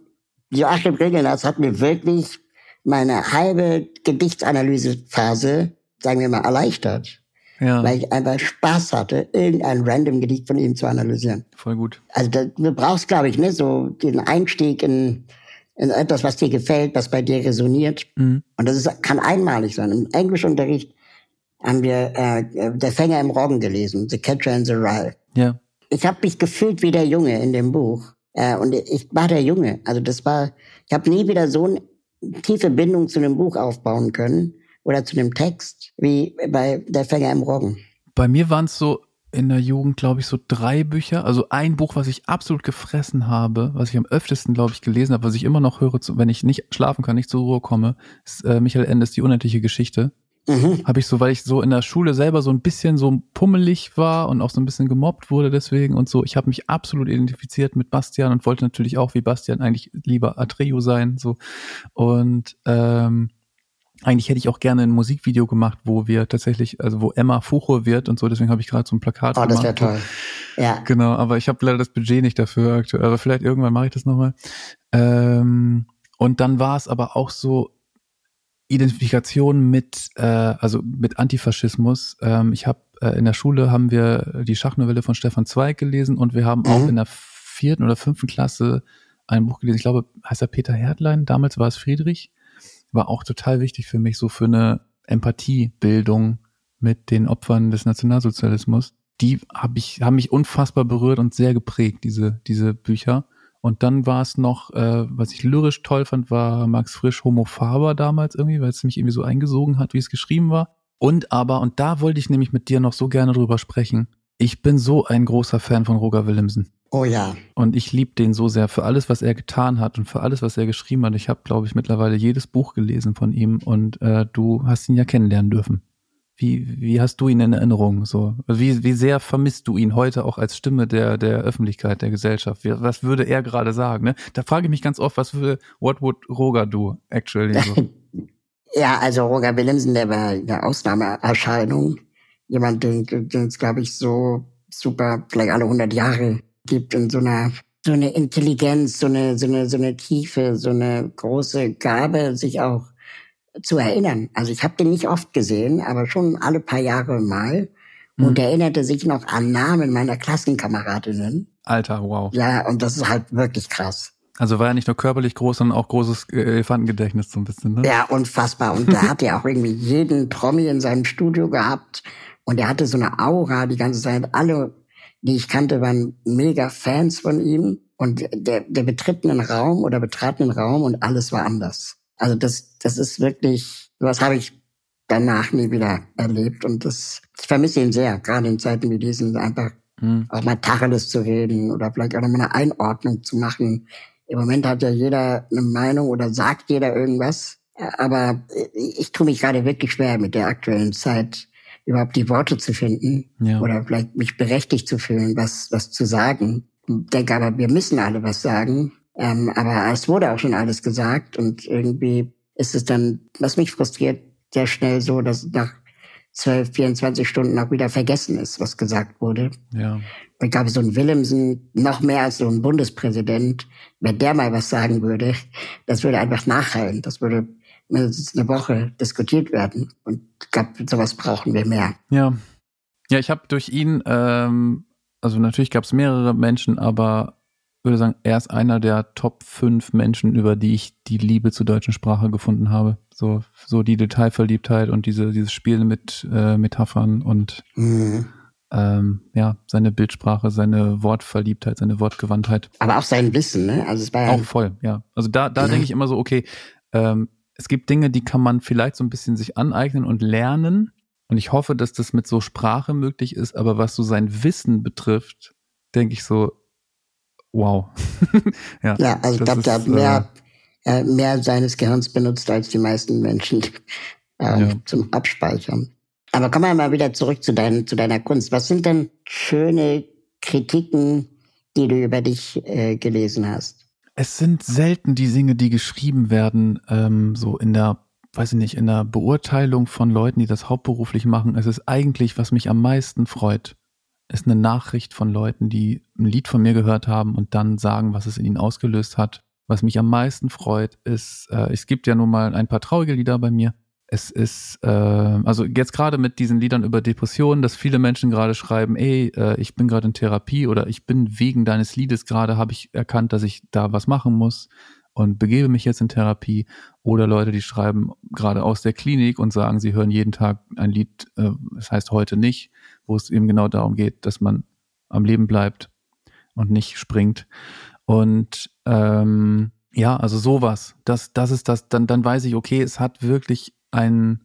Joachim Regelnatz hat mir wirklich meine halbe Gedichtanalysephase, sagen wir mal, erleichtert. Ja. Weil ich einfach Spaß hatte, irgendein random Gedicht von ihm zu analysieren. Voll gut. Also da, du brauchst, glaube ich, ne, so den Einstieg in, in etwas, was dir gefällt, was bei dir resoniert. Mhm. Und das ist, kann einmalig sein. Im Englischunterricht haben wir äh, Der Fänger im Roggen gelesen, The Catcher in the Rye. Ja. Ich habe mich gefühlt wie der Junge in dem Buch. Äh, und ich war der Junge. Also das war, ich habe nie wieder so eine tiefe Bindung zu einem Buch aufbauen können oder zu dem Text wie bei Der Fänger im Roggen. Bei mir waren es so in der Jugend, glaube ich, so drei Bücher. Also ein Buch, was ich absolut gefressen habe, was ich am öftesten, glaube ich, gelesen habe, was ich immer noch höre, wenn ich nicht schlafen kann, nicht zur Ruhe komme, ist äh, Michael Endes Die unendliche Geschichte. Mhm. Habe ich so, weil ich so in der Schule selber so ein bisschen so pummelig war und auch so ein bisschen gemobbt wurde deswegen und so. Ich habe mich absolut identifiziert mit Bastian und wollte natürlich auch wie Bastian eigentlich lieber Atreo sein. So. Und ähm, eigentlich hätte ich auch gerne ein Musikvideo gemacht, wo wir tatsächlich, also wo Emma Fucho wird und so, deswegen habe ich gerade so ein Plakat oh, gemacht. Oh, das wäre toll. Ja. Genau, aber ich habe leider das Budget nicht dafür aktuell, aber vielleicht irgendwann mache ich das nochmal. Ähm, und dann war es aber auch so Identifikation mit, äh, also mit Antifaschismus. Ähm, ich habe äh, in der Schule haben wir die Schachnovelle von Stefan Zweig gelesen und wir haben mhm. auch in der vierten oder fünften Klasse ein Buch gelesen. Ich glaube, heißt er Peter Herdlein. Damals war es Friedrich war auch total wichtig für mich, so für eine Empathiebildung mit den Opfern des Nationalsozialismus. Die habe ich, haben mich unfassbar berührt und sehr geprägt, diese, diese Bücher. Und dann war es noch, äh, was ich lyrisch toll fand, war Max Frisch Homo Faber damals irgendwie, weil es mich irgendwie so eingesogen hat, wie es geschrieben war. Und aber, und da wollte ich nämlich mit dir noch so gerne drüber sprechen, ich bin so ein großer Fan von Roger Willemsen. Oh ja. Und ich liebe den so sehr für alles, was er getan hat und für alles, was er geschrieben hat. Ich habe, glaube ich, mittlerweile jedes Buch gelesen von ihm und äh, du hast ihn ja kennenlernen dürfen. Wie, wie hast du ihn in Erinnerung? So, wie, wie sehr vermisst du ihn heute auch als Stimme der, der Öffentlichkeit, der Gesellschaft? Was würde er gerade sagen? Ne? Da frage ich mich ganz oft, was würde, what would Roger do actually? So? ja, also Roger Willemsen, der war eine Ausnahmeerscheinung jemand, den, den es, glaube ich, so super vielleicht alle 100 Jahre gibt in so einer so eine Intelligenz, so eine, so eine, so eine Tiefe, so eine große Gabe, sich auch zu erinnern. Also ich habe den nicht oft gesehen, aber schon alle paar Jahre mal mhm. und erinnerte sich noch an Namen meiner Klassenkameradinnen. Alter, wow. Ja, und das ist halt wirklich krass. Also war er nicht nur körperlich groß, sondern auch großes Elefantengedächtnis so ein bisschen, ne? Ja, unfassbar. Und da hat er auch irgendwie jeden Promi in seinem Studio gehabt und er hatte so eine Aura die ganze Zeit. Alle, die ich kannte, waren mega Fans von ihm. Und der, der betritt einen Raum oder betrat einen Raum und alles war anders. Also das, das ist wirklich, was habe ich danach nie wieder erlebt. Und das, ich vermisse ihn sehr, gerade in Zeiten wie diesen, einfach mhm. auch mal Tacheles zu reden oder vielleicht auch noch mal eine Einordnung zu machen. Im Moment hat ja jeder eine Meinung oder sagt jeder irgendwas. Aber ich tue mich gerade wirklich schwer mit der aktuellen Zeit, überhaupt die Worte zu finden ja. oder vielleicht mich berechtigt zu fühlen, was, was zu sagen. Ich denke aber, wir müssen alle was sagen. Ähm, aber es wurde auch schon alles gesagt und irgendwie ist es dann, was mich frustriert, sehr schnell so, dass nach 12, 24 Stunden auch wieder vergessen ist, was gesagt wurde. Ja. Ich glaube, so ein Willemsen, noch mehr als so ein Bundespräsident, wenn der mal was sagen würde, das würde einfach nachhallen. Das würde mindestens eine Woche diskutiert werden. Und ich glaube, sowas brauchen wir mehr. Ja. Ja, ich habe durch ihn, ähm, also natürlich gab es mehrere Menschen, aber würde sagen, er ist einer der Top 5 Menschen, über die ich die Liebe zur deutschen Sprache gefunden habe. So, so die Detailverliebtheit und diese, dieses Spiel mit äh, Metaphern und mhm. ähm, ja, seine Bildsprache, seine Wortverliebtheit, seine Wortgewandtheit. Aber auch sein Wissen, ne? Also es war ja auch voll, ja. Also da, da mhm. denke ich immer so, okay, ähm, es gibt Dinge, die kann man vielleicht so ein bisschen sich aneignen und lernen. Und ich hoffe, dass das mit so Sprache möglich ist. Aber was so sein Wissen betrifft, denke ich so, wow. ja, ja, also ich glaube, der hat mehr, äh, mehr seines Gehirns benutzt als die meisten Menschen äh, ja. zum Abspeichern. Aber kommen wir mal wieder zurück zu, dein, zu deiner Kunst. Was sind denn schöne Kritiken, die du über dich äh, gelesen hast? Es sind selten die Dinge, die geschrieben werden, ähm, so in der, weiß ich nicht, in der Beurteilung von Leuten, die das hauptberuflich machen. Es ist eigentlich, was mich am meisten freut, ist eine Nachricht von Leuten, die ein Lied von mir gehört haben und dann sagen, was es in ihnen ausgelöst hat. Was mich am meisten freut, ist, äh, es gibt ja nun mal ein paar traurige Lieder bei mir, es ist, äh, also jetzt gerade mit diesen Liedern über Depressionen, dass viele Menschen gerade schreiben, ey, äh, ich bin gerade in Therapie oder ich bin wegen deines Liedes gerade, habe ich erkannt, dass ich da was machen muss und begebe mich jetzt in Therapie. Oder Leute, die schreiben gerade aus der Klinik und sagen, sie hören jeden Tag ein Lied, äh, das heißt heute nicht, wo es eben genau darum geht, dass man am Leben bleibt und nicht springt. Und ähm, ja, also sowas. Das, das ist das, dann, dann weiß ich, okay, es hat wirklich ein,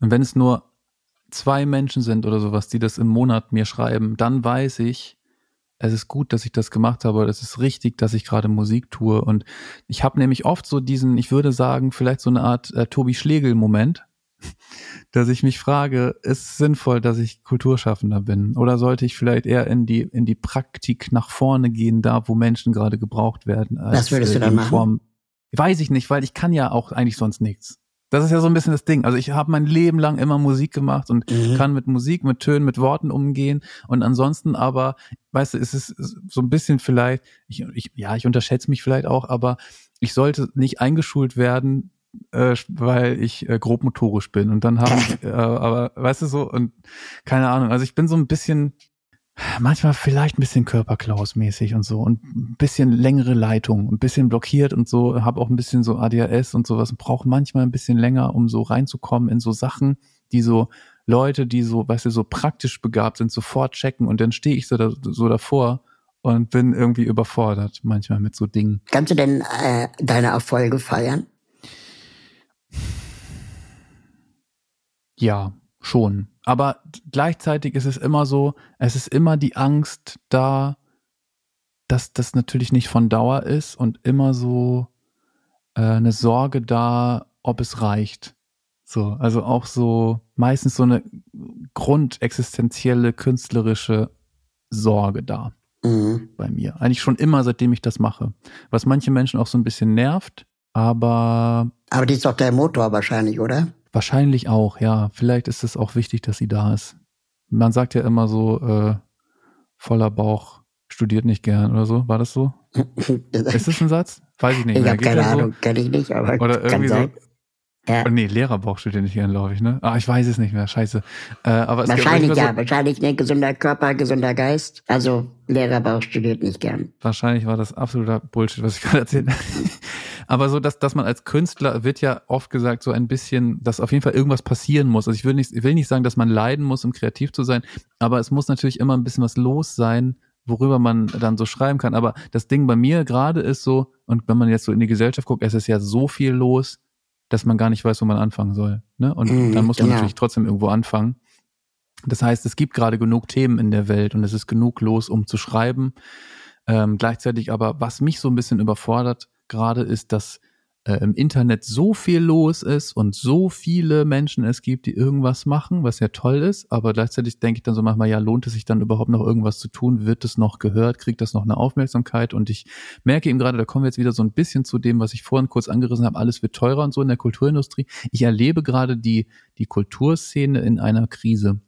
und wenn es nur zwei Menschen sind oder sowas, die das im Monat mir schreiben, dann weiß ich, es ist gut, dass ich das gemacht habe, es ist richtig, dass ich gerade Musik tue. Und ich habe nämlich oft so diesen, ich würde sagen, vielleicht so eine Art äh, Tobi Schlegel-Moment, dass ich mich frage, ist es sinnvoll, dass ich Kulturschaffender bin? Oder sollte ich vielleicht eher in die, in die Praktik nach vorne gehen, da wo Menschen gerade gebraucht werden? Als, Was würdest du äh, dann machen? Form, weiß ich nicht, weil ich kann ja auch eigentlich sonst nichts. Das ist ja so ein bisschen das Ding. Also ich habe mein Leben lang immer Musik gemacht und mhm. kann mit Musik, mit Tönen, mit Worten umgehen. Und ansonsten aber, weißt du, ist es so ein bisschen vielleicht, ich, ich, ja, ich unterschätze mich vielleicht auch, aber ich sollte nicht eingeschult werden, äh, weil ich äh, grob motorisch bin. Und dann habe ich, äh, aber weißt du so, und keine Ahnung, also ich bin so ein bisschen, manchmal vielleicht ein bisschen Körperklaus-mäßig und so und ein bisschen längere Leitung, ein bisschen blockiert und so, habe auch ein bisschen so ADHS und sowas, brauche manchmal ein bisschen länger, um so reinzukommen in so Sachen, die so Leute, die so, weißt du, so praktisch begabt sind, sofort checken und dann stehe ich so, da, so davor und bin irgendwie überfordert manchmal mit so Dingen. Kannst du denn äh, deine Erfolge feiern? Ja, schon. Aber gleichzeitig ist es immer so, es ist immer die Angst da, dass das natürlich nicht von Dauer ist und immer so äh, eine Sorge da, ob es reicht. So, also auch so meistens so eine grundexistenzielle künstlerische Sorge da mhm. bei mir. Eigentlich schon immer, seitdem ich das mache. Was manche Menschen auch so ein bisschen nervt, aber. Aber die ist doch der Motor wahrscheinlich, oder? Wahrscheinlich auch, ja. Vielleicht ist es auch wichtig, dass sie da ist. Man sagt ja immer so, äh, voller Bauch studiert nicht gern oder so. War das so? ist das ein Satz? Weiß ich nicht. Ich habe keine Ahnung, so? kenne ich nicht, aber oder irgendwie sein. so. Ja. Oh, nee, Lehrerbauch studiert nicht gern, glaube ich, ne? Ah, ich weiß es nicht mehr, scheiße. Äh, aber wahrscheinlich ja, so, wahrscheinlich ne, gesunder Körper, gesunder Geist. Also Lehrerbauch studiert nicht gern. Wahrscheinlich war das absoluter Bullshit, was ich gerade erzählt habe. Aber so, dass, dass man als Künstler wird ja oft gesagt, so ein bisschen, dass auf jeden Fall irgendwas passieren muss. Also ich will nicht, ich will nicht sagen, dass man leiden muss, um kreativ zu sein, aber es muss natürlich immer ein bisschen was los sein, worüber man dann so schreiben kann. Aber das Ding bei mir gerade ist so, und wenn man jetzt so in die Gesellschaft guckt, es ist ja so viel los, dass man gar nicht weiß, wo man anfangen soll. Ne? Und mhm, dann muss man genau. natürlich trotzdem irgendwo anfangen. Das heißt, es gibt gerade genug Themen in der Welt und es ist genug los, um zu schreiben. Ähm, gleichzeitig aber, was mich so ein bisschen überfordert, gerade ist, dass äh, im Internet so viel los ist und so viele Menschen es gibt, die irgendwas machen, was ja toll ist, aber gleichzeitig denke ich dann so manchmal, ja, lohnt es sich dann überhaupt noch irgendwas zu tun? Wird es noch gehört? Kriegt das noch eine Aufmerksamkeit? Und ich merke eben gerade, da kommen wir jetzt wieder so ein bisschen zu dem, was ich vorhin kurz angerissen habe, alles wird teurer und so in der Kulturindustrie. Ich erlebe gerade die, die Kulturszene in einer Krise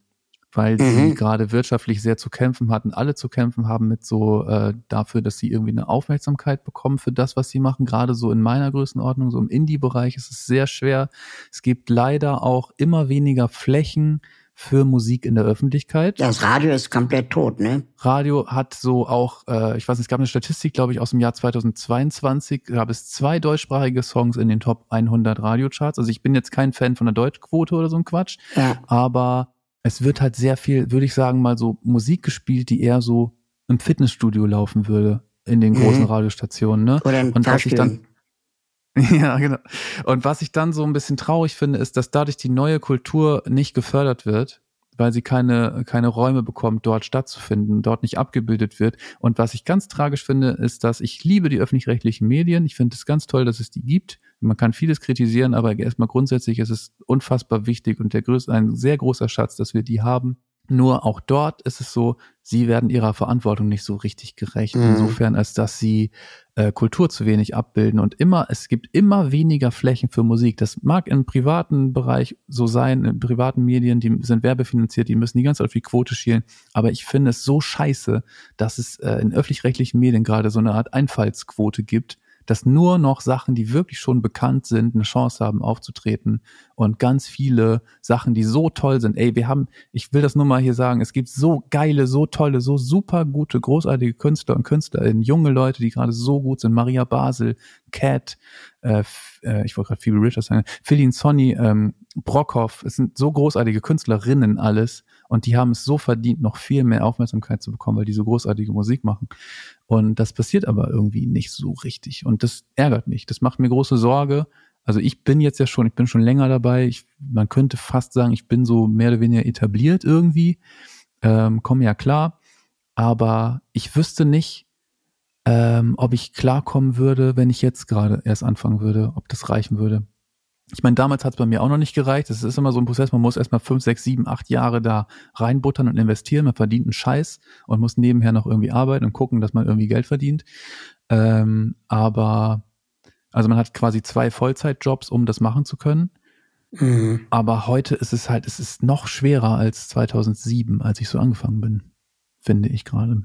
weil mhm. sie gerade wirtschaftlich sehr zu kämpfen hatten, alle zu kämpfen haben mit so äh, dafür, dass sie irgendwie eine Aufmerksamkeit bekommen für das, was sie machen. Gerade so in meiner Größenordnung, so im Indie-Bereich ist es sehr schwer. Es gibt leider auch immer weniger Flächen für Musik in der Öffentlichkeit. Das Radio ist komplett tot, ne? Radio hat so auch, äh, ich weiß nicht, es gab eine Statistik, glaube ich, aus dem Jahr 2022, gab es zwei deutschsprachige Songs in den Top 100 Radiocharts. Also ich bin jetzt kein Fan von der Deutschquote oder so ein Quatsch, ja. aber es wird halt sehr viel, würde ich sagen, mal so Musik gespielt, die eher so im Fitnessstudio laufen würde in den großen mhm. Radiostationen, ne? Oder und was ich dann ja, genau. Und was ich dann so ein bisschen traurig finde, ist, dass dadurch die neue Kultur nicht gefördert wird, weil sie keine, keine Räume bekommt, dort stattzufinden, dort nicht abgebildet wird. Und was ich ganz tragisch finde, ist, dass ich liebe die öffentlich-rechtlichen Medien. Ich finde es ganz toll, dass es die gibt. Man kann vieles kritisieren, aber erstmal grundsätzlich ist es unfassbar wichtig und der größte, ein sehr großer Schatz, dass wir die haben. Nur auch dort ist es so, sie werden ihrer Verantwortung nicht so richtig gerecht. Mhm. Insofern, als dass sie äh, Kultur zu wenig abbilden und immer, es gibt immer weniger Flächen für Musik. Das mag im privaten Bereich so sein, in privaten Medien, die sind werbefinanziert, die müssen die ganze Zeit auf die Quote schielen. Aber ich finde es so scheiße, dass es äh, in öffentlich-rechtlichen Medien gerade so eine Art Einfallsquote gibt, dass nur noch Sachen, die wirklich schon bekannt sind, eine Chance haben aufzutreten und ganz viele Sachen, die so toll sind. Ey, wir haben, ich will das nur mal hier sagen, es gibt so geile, so tolle, so super gute, großartige Künstler und Künstlerinnen, junge Leute, die gerade so gut sind. Maria Basel, Cat, äh, äh ich wollte gerade Phoebe Richards sagen, Philin Sonny, ähm, Brockhoff, es sind so großartige Künstlerinnen alles und die haben es so verdient, noch viel mehr Aufmerksamkeit zu bekommen, weil die so großartige Musik machen. Und das passiert aber irgendwie nicht so richtig. Und das ärgert mich. Das macht mir große Sorge, Also ich bin jetzt ja schon, ich bin schon länger dabei. Ich, man könnte fast sagen, ich bin so mehr oder weniger etabliert irgendwie. Ähm, komme ja klar. Aber ich wüsste nicht, ähm, ob ich klarkommen würde, wenn ich jetzt gerade erst anfangen würde, ob das reichen würde. Ich meine, damals hat es bei mir auch noch nicht gereicht. Es ist immer so ein Prozess, man muss erstmal fünf, sechs, sieben, acht Jahre da reinbuttern und investieren. Man verdient einen Scheiß und muss nebenher noch irgendwie arbeiten und gucken, dass man irgendwie Geld verdient. Ähm, aber also man hat quasi zwei Vollzeitjobs, um das machen zu können. Mhm. Aber heute ist es halt, es ist noch schwerer als 2007, als ich so angefangen bin, finde ich gerade.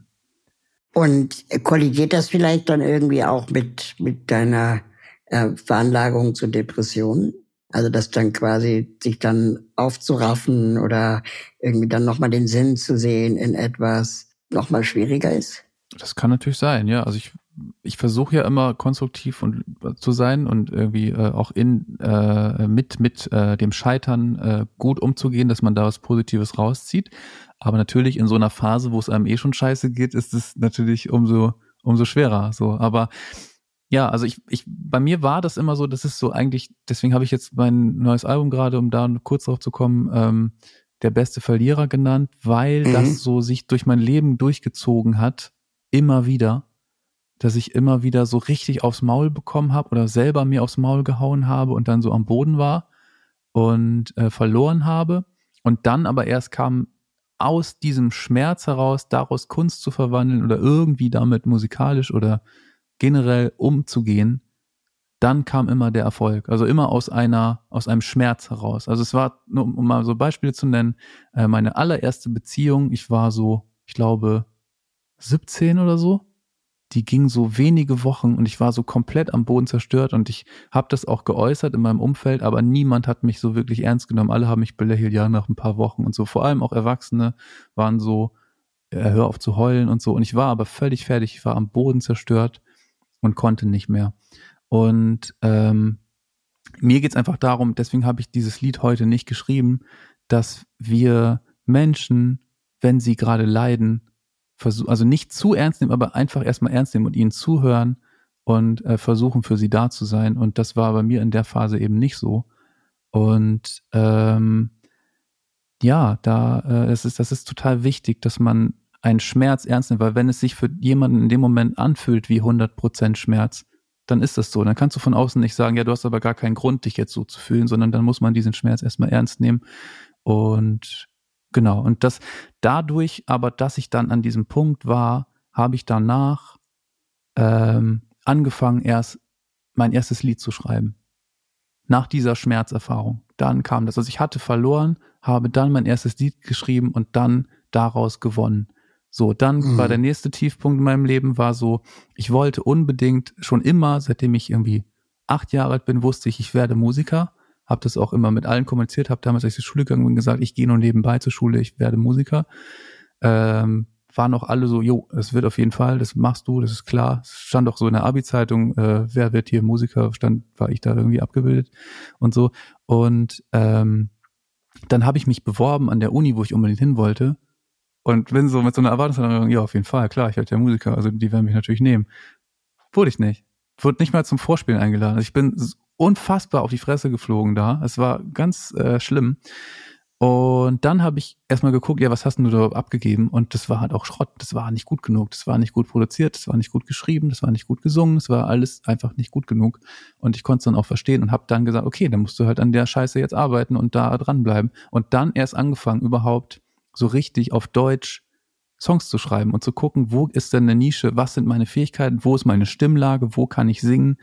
Und kollidiert das vielleicht dann irgendwie auch mit, mit deiner äh, Veranlagung zur Depression? Also dass dann quasi sich dann aufzuraffen oder irgendwie dann nochmal den Sinn zu sehen in etwas nochmal schwieriger ist? Das kann natürlich sein, ja. Also ich, ich versuche ja immer konstruktiv und zu sein und irgendwie äh, auch in äh, mit mit äh, dem Scheitern äh, gut umzugehen, dass man da was Positives rauszieht. Aber natürlich in so einer Phase, wo es einem eh schon scheiße geht, ist es natürlich umso umso schwerer. So, aber ja, also ich, ich, bei mir war das immer so, das ist so eigentlich, deswegen habe ich jetzt mein neues Album gerade, um da kurz drauf zu kommen, ähm, der beste Verlierer genannt, weil mhm. das so sich durch mein Leben durchgezogen hat, immer wieder, dass ich immer wieder so richtig aufs Maul bekommen habe oder selber mir aufs Maul gehauen habe und dann so am Boden war und äh, verloren habe. Und dann aber erst kam aus diesem Schmerz heraus, daraus Kunst zu verwandeln oder irgendwie damit musikalisch oder generell umzugehen, dann kam immer der Erfolg. Also immer aus einer, aus einem Schmerz heraus. Also es war, nur um mal so Beispiele zu nennen, äh, meine allererste Beziehung, ich war so, ich glaube, 17 oder so. Die ging so wenige Wochen und ich war so komplett am Boden zerstört und ich habe das auch geäußert in meinem Umfeld, aber niemand hat mich so wirklich ernst genommen. Alle haben mich belächelt, ja, nach ein paar Wochen und so. Vor allem auch Erwachsene waren so, äh, hör auf zu heulen und so. Und ich war aber völlig fertig, ich war am Boden zerstört und konnte nicht mehr. Und ähm, mir geht's einfach darum, deswegen habe ich dieses Lied heute nicht geschrieben, dass wir Menschen, wenn sie gerade leiden, versuchen, also nicht zu ernst nehmen, aber einfach erstmal ernst nehmen und ihnen zuhören und äh, versuchen für sie da zu sein. Und das war bei mir in der Phase eben nicht so. Und ähm, ja, da äh, das ist das ist total wichtig, dass man einen Schmerz ernst nimmt, weil wenn es sich für jemanden in dem Moment anfühlt wie 100% Schmerz, dann ist das so. Dann kannst du von außen nicht sagen, ja, du hast aber gar keinen Grund, dich jetzt so zu fühlen, sondern dann muss man diesen Schmerz erstmal ernst nehmen. Und genau, und das dadurch, aber dass ich dann an diesem Punkt war, habe ich danach ähm, angefangen, erst mein erstes Lied zu schreiben. Nach dieser Schmerzerfahrung. Dann kam das. Also ich hatte verloren, habe dann mein erstes Lied geschrieben und dann daraus gewonnen. So, dann mhm. war der nächste Tiefpunkt in meinem Leben, war so, ich wollte unbedingt schon immer, seitdem ich irgendwie acht Jahre alt bin, wusste ich, ich werde Musiker. Habe das auch immer mit allen kommuniziert, habe damals, als ich zur Schule gegangen bin, gesagt, ich gehe nur nebenbei zur Schule, ich werde Musiker. Ähm, waren auch alle so, jo, es wird auf jeden Fall, das machst du, das ist klar. Es stand auch so in der Abi-Zeitung, äh, wer wird hier Musiker, stand, war ich da irgendwie abgebildet und so. Und ähm, dann habe ich mich beworben an der Uni, wo ich unbedingt hin wollte und bin so mit so einer Erwartungshaltung, ja, auf jeden Fall, klar, ich werde ja Musiker, also die werden mich natürlich nehmen. Wurde ich nicht. Wurde nicht mal zum Vorspielen eingeladen. Also ich bin unfassbar auf die Fresse geflogen da. Es war ganz äh, schlimm. Und dann habe ich erstmal geguckt, ja, was hast du da abgegeben? Und das war halt auch Schrott. Das war nicht gut genug. Das war nicht gut produziert. Das war nicht gut geschrieben. Das war nicht gut gesungen. Das war alles einfach nicht gut genug. Und ich konnte es dann auch verstehen und habe dann gesagt, okay, dann musst du halt an der Scheiße jetzt arbeiten und da dranbleiben. Und dann erst angefangen, überhaupt so richtig auf Deutsch Songs zu schreiben und zu gucken, wo ist denn eine Nische, was sind meine Fähigkeiten, wo ist meine Stimmlage, wo kann ich singen,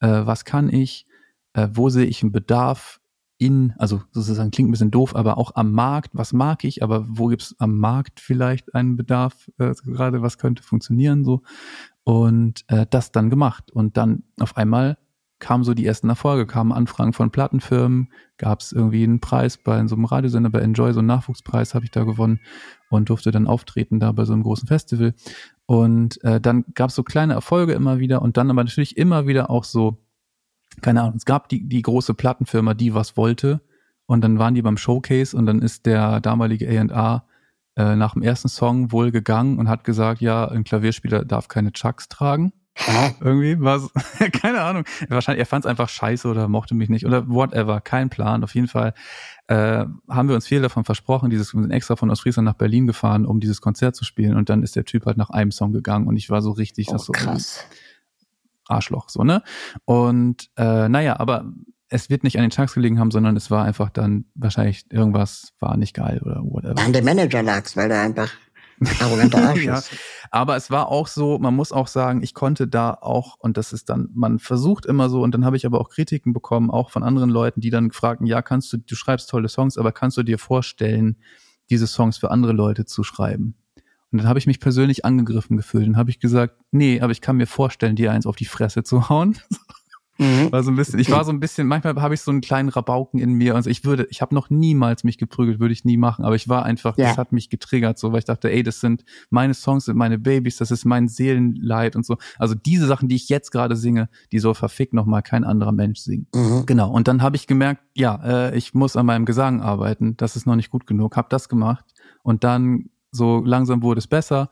äh, was kann ich, äh, wo sehe ich einen Bedarf in, also sozusagen klingt ein bisschen doof, aber auch am Markt, was mag ich, aber wo gibt's am Markt vielleicht einen Bedarf, äh, gerade was könnte funktionieren so. Und äh, das dann gemacht und dann auf einmal kamen so die ersten Erfolge, kamen Anfragen von Plattenfirmen, gab es irgendwie einen Preis bei so einem Radiosender, bei Enjoy, so einen Nachwuchspreis habe ich da gewonnen und durfte dann auftreten da bei so einem großen Festival. Und äh, dann gab es so kleine Erfolge immer wieder und dann aber natürlich immer wieder auch so, keine Ahnung, es gab die, die große Plattenfirma, die was wollte und dann waren die beim Showcase und dann ist der damalige A&R äh, nach dem ersten Song wohl gegangen und hat gesagt, ja, ein Klavierspieler darf keine Chucks tragen. Hä? Irgendwie war es, keine Ahnung. Wahrscheinlich, er fand es einfach scheiße oder mochte mich nicht oder whatever, kein Plan. Auf jeden Fall äh, haben wir uns viel davon versprochen. Dieses, wir sind extra von Ostfriesland nach Berlin gefahren, um dieses Konzert zu spielen. Und dann ist der Typ halt nach einem Song gegangen und ich war so richtig, Oh, das so krass. Arschloch, so, ne? Und äh, naja, aber es wird nicht an den Chunks gelegen haben, sondern es war einfach dann wahrscheinlich irgendwas war nicht geil oder whatever. An dem Manager lag's, weil der einfach arroganter Arsch Ja. Aber es war auch so, man muss auch sagen, ich konnte da auch, und das ist dann, man versucht immer so, und dann habe ich aber auch Kritiken bekommen, auch von anderen Leuten, die dann fragten, ja, kannst du, du schreibst tolle Songs, aber kannst du dir vorstellen, diese Songs für andere Leute zu schreiben? Und dann habe ich mich persönlich angegriffen gefühlt. Dann habe ich gesagt, nee, aber ich kann mir vorstellen, dir eins auf die Fresse zu hauen. Mhm. War so ein bisschen, ich war so ein bisschen, manchmal habe ich so einen kleinen Rabauken in mir. Also ich würde, ich habe noch niemals mich geprügelt, würde ich nie machen, aber ich war einfach, Ja. das hat mich getriggert, so, weil ich dachte, ey, das sind meine Songs, sind meine Babys, das ist mein Seelenleid und so. Also diese Sachen, die ich jetzt gerade singe, die soll verfickt nochmal kein anderer Mensch singen. Mhm. Genau. Und dann habe ich gemerkt, ja, äh, ich muss an meinem Gesang arbeiten. Das ist noch nicht gut genug. Hab das gemacht und dann so langsam wurde es besser.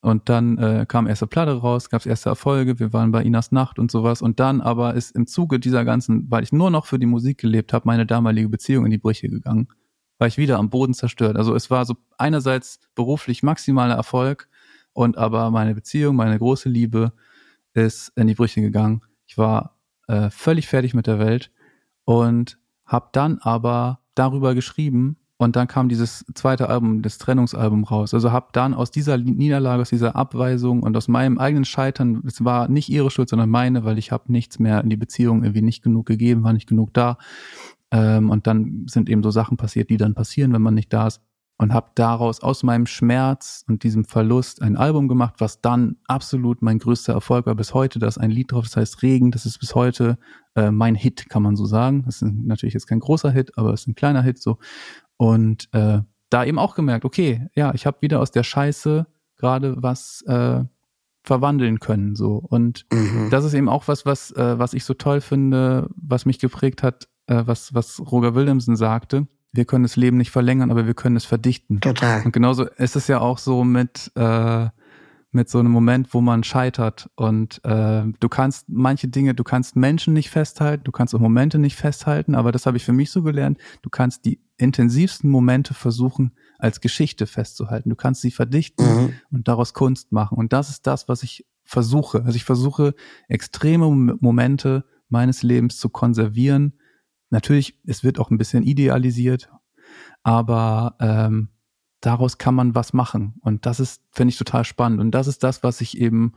Und dann äh, kam erste Platte raus, gab's erste Erfolge, wir waren bei Inas Nacht und sowas. Und dann aber ist im Zuge dieser ganzen, weil ich nur noch für die Musik gelebt habe, meine damalige Beziehung in die Brüche gegangen. War ich wieder am Boden zerstört. Also es war so einerseits beruflich maximaler Erfolg und aber meine Beziehung, meine große Liebe ist in die Brüche gegangen. Ich war äh, völlig fertig mit der Welt und habe dann aber darüber geschrieben und dann kam dieses zweite Album, das Trennungsalbum raus. Also habe dann aus dieser Niederlage, aus dieser Abweisung und aus meinem eigenen Scheitern, es war nicht ihre Schuld, sondern meine, weil ich habe nichts mehr in die Beziehung irgendwie nicht genug gegeben, war nicht genug da. Ähm, und dann sind eben so Sachen passiert, die dann passieren, wenn man nicht da ist. Und habe daraus aus meinem Schmerz und diesem Verlust ein Album gemacht, was dann absolut mein größter Erfolg war bis heute. Da ist ein Lied drauf, das heißt Regen. Das ist bis heute äh, mein Hit, kann man so sagen. Das ist natürlich jetzt kein großer Hit, aber es ist ein kleiner Hit so. Und äh, da eben auch gemerkt, okay, ja, ich habe wieder aus der Scheiße gerade was äh, verwandeln können so und Mhm. das ist eben auch was was äh, was ich so toll finde was mich geprägt hat äh, was was Roger Williamson sagte wir können das Leben nicht verlängern aber wir können es verdichten Total. und genauso ist es ja auch so mit äh, mit so einem Moment, wo man scheitert und äh, du kannst manche Dinge, du kannst Menschen nicht festhalten, du kannst auch Momente nicht festhalten, aber das habe ich für mich so gelernt, du kannst die intensivsten Momente versuchen als Geschichte festzuhalten. Du kannst sie verdichten Mhm. und daraus Kunst machen und das ist das, was ich versuche. Also ich versuche extreme Mom- Momente meines Lebens zu konservieren. Natürlich, es wird auch ein bisschen idealisiert, aber ähm, daraus kann man was machen. Und das ist, finde ich, total spannend. Und das ist das, was ich eben,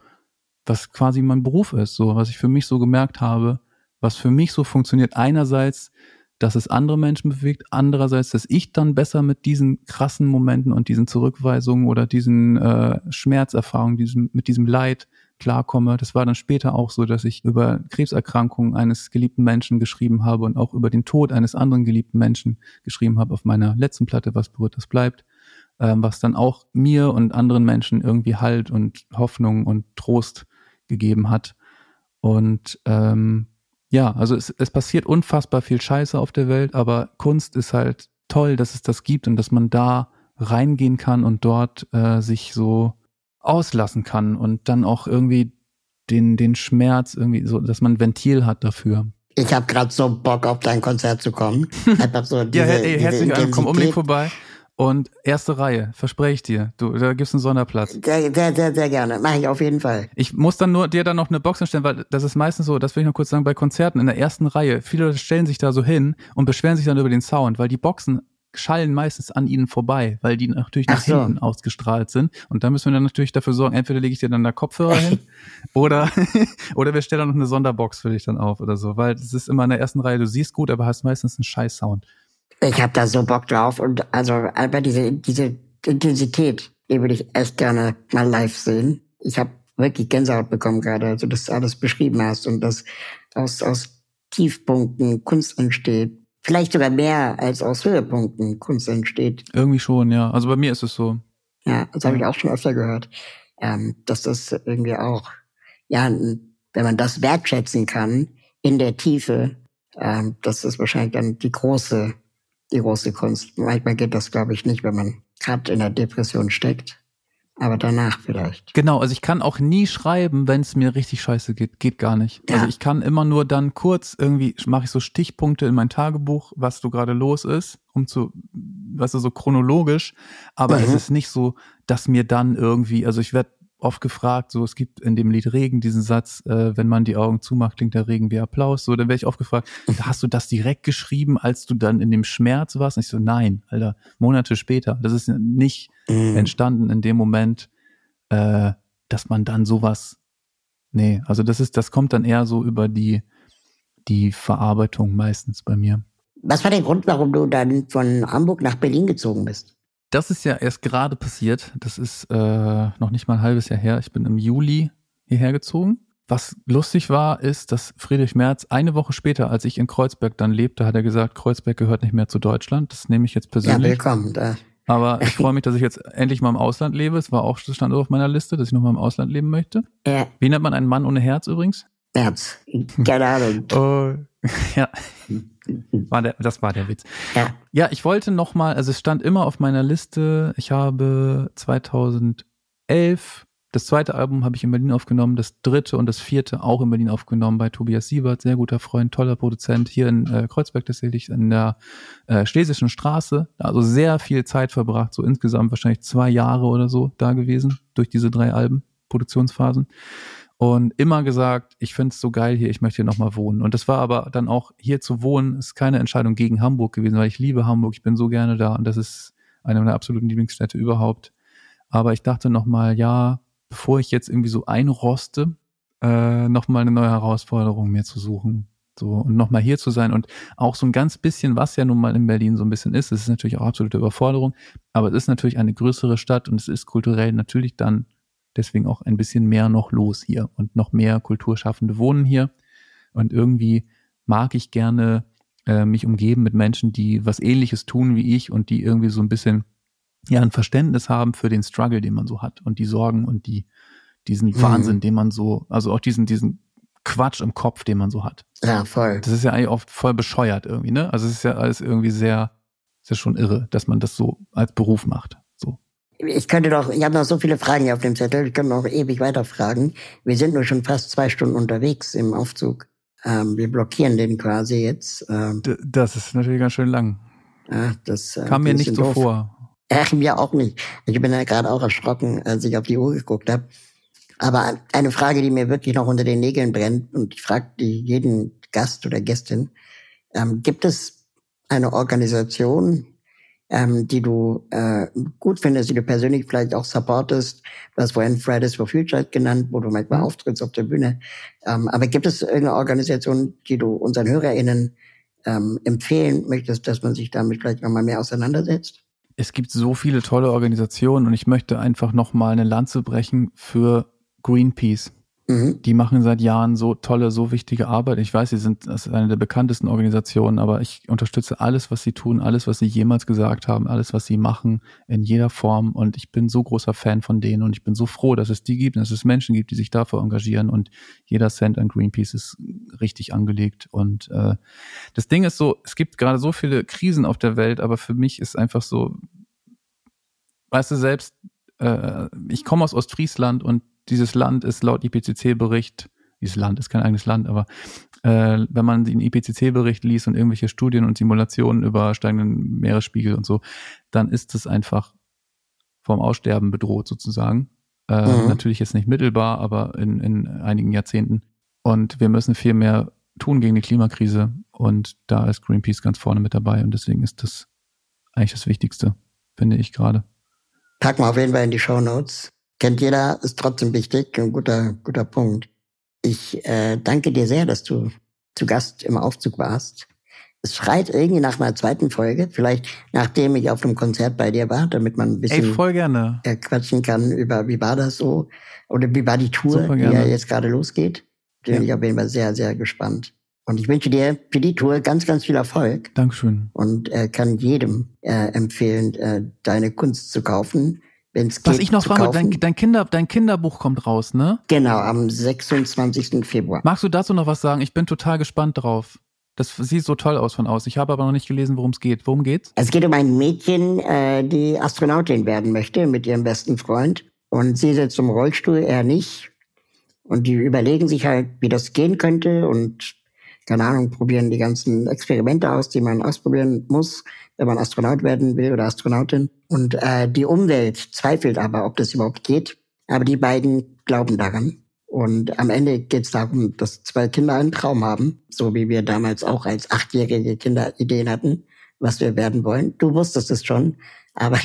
was quasi mein Beruf ist, so, was ich für mich so gemerkt habe, was für mich so funktioniert. Einerseits, dass es andere Menschen bewegt, andererseits, dass ich dann besser mit diesen krassen Momenten und diesen Zurückweisungen oder diesen äh, Schmerzerfahrungen, diesem, mit diesem Leid klarkomme. Das war dann später auch so, dass ich über Krebserkrankungen eines geliebten Menschen geschrieben habe und auch über den Tod eines anderen geliebten Menschen geschrieben habe auf meiner letzten Platte, was berührt, das bleibt ähm, was dann auch mir und anderen Menschen irgendwie Halt und Hoffnung und Trost gegeben hat. Und ähm, ja, also es, es passiert unfassbar viel Scheiße auf der Welt, aber Kunst ist halt toll, dass es das gibt und dass man da reingehen kann und dort äh, sich so auslassen kann und dann auch irgendwie den, den Schmerz irgendwie so, dass man ein Ventil hat dafür. Ich habe gerade so Bock auf dein Konzert zu kommen. Einfach so diese, Ja, ey, diese herzlich willkommen, komm unbedingt vorbei. Und erste Reihe, verspreche ich dir. Du, da gibt's einen Sonderplatz. Sehr, sehr, sehr, sehr gerne. Mache ich auf jeden Fall. Ich muss dann nur dir dann noch eine Box hinstellen, weil das ist meistens so, das will ich noch kurz sagen, bei Konzerten in der ersten Reihe, viele stellen sich da so hin und beschweren sich dann über den Sound, weil die Boxen schallen meistens an ihnen vorbei, weil die natürlich nach Ach so. hinten ausgestrahlt sind. Und da müssen wir dann natürlich dafür sorgen, entweder lege ich dir dann da Kopfhörer hin oder, oder wir stellen dann noch eine Sonderbox für dich dann auf oder so, weil es ist immer in der ersten Reihe, du siehst gut, aber hast meistens einen scheiß Sound. Ich habe da so Bock drauf und also einfach diese, diese Intensität, die würde ich echt gerne mal live sehen. Ich habe wirklich Gänsehaut bekommen gerade, also dass du alles beschrieben hast und dass aus, aus Tiefpunkten Kunst entsteht. Vielleicht sogar mehr als aus Höhepunkten Kunst entsteht. Irgendwie schon, ja. Also bei mir ist es so. Ja, das habe ich auch schon öfter gehört, ähm, dass das irgendwie auch, ja, wenn man das wertschätzen kann in der Tiefe, ähm, das ist wahrscheinlich dann die große, die große Kunst. Manchmal geht das, glaube ich, nicht, wenn man gerade in der Depression steckt. aber danach vielleicht. Genau, also ich kann auch nie schreiben, wenn es mir richtig scheiße geht. Geht gar nicht. Ja. Also ich kann immer nur dann kurz irgendwie, mache ich so Stichpunkte in mein Tagebuch, was so gerade los ist, um zu, weißt du, so chronologisch. Aber Mhm. es ist nicht so, dass mir dann irgendwie, also ich werde oft gefragt, so es gibt in dem Lied Regen diesen Satz, äh, wenn man die Augen zumacht, klingt der Regen wie Applaus. So, dann werde ich oft gefragt, hast du das direkt geschrieben, als du dann in dem Schmerz warst? Und ich so, nein, Alter, Monate später. Das ist nicht Mhm. entstanden in dem Moment, äh, dass man dann sowas, nee, also das ist, das kommt dann eher so über die, die Verarbeitung meistens bei mir. Was war der Grund, warum du dann von Hamburg nach Berlin gezogen bist? Das ist ja erst gerade passiert. Das ist äh, noch nicht mal ein halbes Jahr her. Ich bin im Juli hierher gezogen. Was lustig war, ist, dass Friedrich Merz eine Woche später, als ich in Kreuzberg dann lebte, hat er gesagt, Kreuzberg gehört nicht mehr zu Deutschland. Das nehme ich jetzt Ja, persönlich. willkommen. Da. Aber ich freue mich, dass ich jetzt endlich mal im Ausland lebe. Es war auch das stand auch auf meiner Liste, dass ich noch mal im Ausland leben möchte. Äh, Wie nennt man einen Mann ohne Herz übrigens? März. Keine Ahnung. Oh, ja. War der, das war der Witz. Ja. Ja, ich wollte noch mal, also es stand immer auf meiner Liste, ich habe 2011 das zweite Album habe ich in Berlin aufgenommen, das dritte und das vierte auch in Berlin aufgenommen bei Tobias Siebert, sehr guter Freund, toller Produzent, hier in äh, Kreuzberg tatsächlich in der äh, Schlesischen Straße, also sehr viel Zeit verbracht, so insgesamt wahrscheinlich zwei Jahre oder so da gewesen, durch diese drei Alben, Produktionsphasen und immer gesagt, ich finde es so geil hier, ich möchte hier nochmal wohnen. Und das war aber dann auch hier zu wohnen, ist keine Entscheidung gegen Hamburg gewesen, weil ich liebe Hamburg, ich bin so gerne da und das ist eine meiner absoluten Lieblingsstädte überhaupt. Aber ich dachte nochmal, ja, bevor ich jetzt irgendwie so einroste, äh, nochmal eine neue Herausforderung mir zu suchen. So, und nochmal hier zu sein und auch so ein ganz bisschen, was ja nun mal in Berlin so ein bisschen ist, es ist natürlich auch absolute Überforderung, aber es ist natürlich eine größere Stadt und es ist kulturell natürlich dann deswegen auch ein bisschen mehr noch los hier und noch mehr Kulturschaffende wohnen hier. Und irgendwie mag ich gerne äh, mich umgeben mit Menschen, die was ähnliches tun wie ich und die irgendwie so ein bisschen ja ein Verständnis haben für den Struggle, den man so hat und die Sorgen und die diesen Mhm. Wahnsinn, den man so, also auch diesen diesen Quatsch im Kopf, den man so hat. Ja, voll. Das ist ja eigentlich oft voll bescheuert irgendwie, ne? Also es ist ja alles irgendwie sehr, ist ja schon irre, dass man das so als Beruf macht. Ich könnte doch, ich habe noch so viele Fragen hier auf dem Zettel, ich könnte noch ewig weiterfragen. Wir sind nur schon fast zwei Stunden unterwegs im Aufzug. Ähm, wir blockieren den quasi jetzt. Ähm, das ist natürlich ganz schön lang. ja, das äh, Kam mir nicht so doof. vor. Ach, mir auch nicht. Ich bin ja gerade auch erschrocken, als ich auf die Uhr geguckt habe. Aber eine Frage, die mir wirklich noch unter den Nägeln brennt, und ich frage jeden Gast oder Gästin, ähm, gibt es eine Organisation, ähm, die du äh, gut findest, die du persönlich vielleicht auch supportest? Du hast vorhin Fridays for Future genannt, wo du manchmal Mhm. auftrittst auf der Bühne. Ähm, aber gibt es irgendeine Organisation, die du unseren HörerInnen ähm, empfehlen möchtest, dass man sich damit vielleicht nochmal mehr auseinandersetzt? Es gibt so viele tolle Organisationen und ich möchte einfach nochmal eine Lanze brechen für Greenpeace. Mhm. Die machen seit Jahren so tolle, so wichtige Arbeit. Ich weiß, sie sind das ist eine der bekanntesten Organisationen, aber ich unterstütze alles, was sie tun, alles, was sie jemals gesagt haben, alles, was sie machen, in jeder Form. Und ich bin so großer Fan von denen und ich bin so froh, dass es die gibt dass es Menschen gibt, die sich dafür engagieren. Und jeder Cent an Greenpeace ist richtig angelegt. Und äh, das Ding ist so, es gibt gerade so viele Krisen auf der Welt, aber für mich ist einfach so, weißt du selbst, äh, ich komme aus Ostfriesland und dieses Land ist laut IPCC-Bericht, dieses Land ist kein eigenes Land, aber äh, wenn man den IPCC-Bericht liest und irgendwelche Studien und Simulationen über steigenden Meeresspiegel und so, dann ist es einfach vom Aussterben bedroht sozusagen. Äh, Mhm. Natürlich jetzt nicht mittelbar, aber in, in einigen Jahrzehnten. Und wir müssen viel mehr tun gegen die Klimakrise und da ist Greenpeace ganz vorne mit dabei und deswegen ist das eigentlich das Wichtigste, finde ich gerade. Packen wir auf jeden Fall in die Show Notes. Kennt jeder, ist trotzdem wichtig, ein guter, guter Punkt. Ich äh, danke dir sehr, dass du zu Gast im Aufzug warst. Es schreit irgendwie nach einer zweiten Folge, vielleicht nachdem ich auf dem Konzert bei dir war, damit man ein Ey, bisschen voll gerne. quatschen kann über, wie war das so oder wie war die Tour, die ja jetzt gerade losgeht. Bin Ja. ich auf jeden Fall sehr, sehr gespannt. Und ich wünsche dir für die Tour ganz, ganz viel Erfolg Dankeschön. und äh, kann jedem äh, empfehlen, äh, deine Kunst zu kaufen, wenn es geht. Was ich noch fragen wollte, dein, dein, Kinder, dein Kinderbuch kommt raus, ne? Genau, am 26. Februar. Magst du dazu noch was sagen? Ich bin total gespannt drauf. Das sieht so toll aus von aus. Ich habe aber noch nicht gelesen, worum es geht. Worum geht's? Es geht um ein Mädchen, äh, die Astronautin werden möchte mit ihrem besten Freund. Und sie sitzt im Rollstuhl, er nicht. Und die überlegen sich halt, wie das gehen könnte und keine Ahnung, probieren die ganzen Experimente aus, die man ausprobieren muss, wenn man Astronaut werden will oder Astronautin. Und äh, die Umwelt zweifelt aber, ob das überhaupt geht. Aber die beiden glauben daran. Und am Ende geht es darum, dass zwei Kinder einen Traum haben, so wie wir damals auch als achtjährige Kinder Ideen hatten, was wir werden wollen. Du wusstest es schon, aber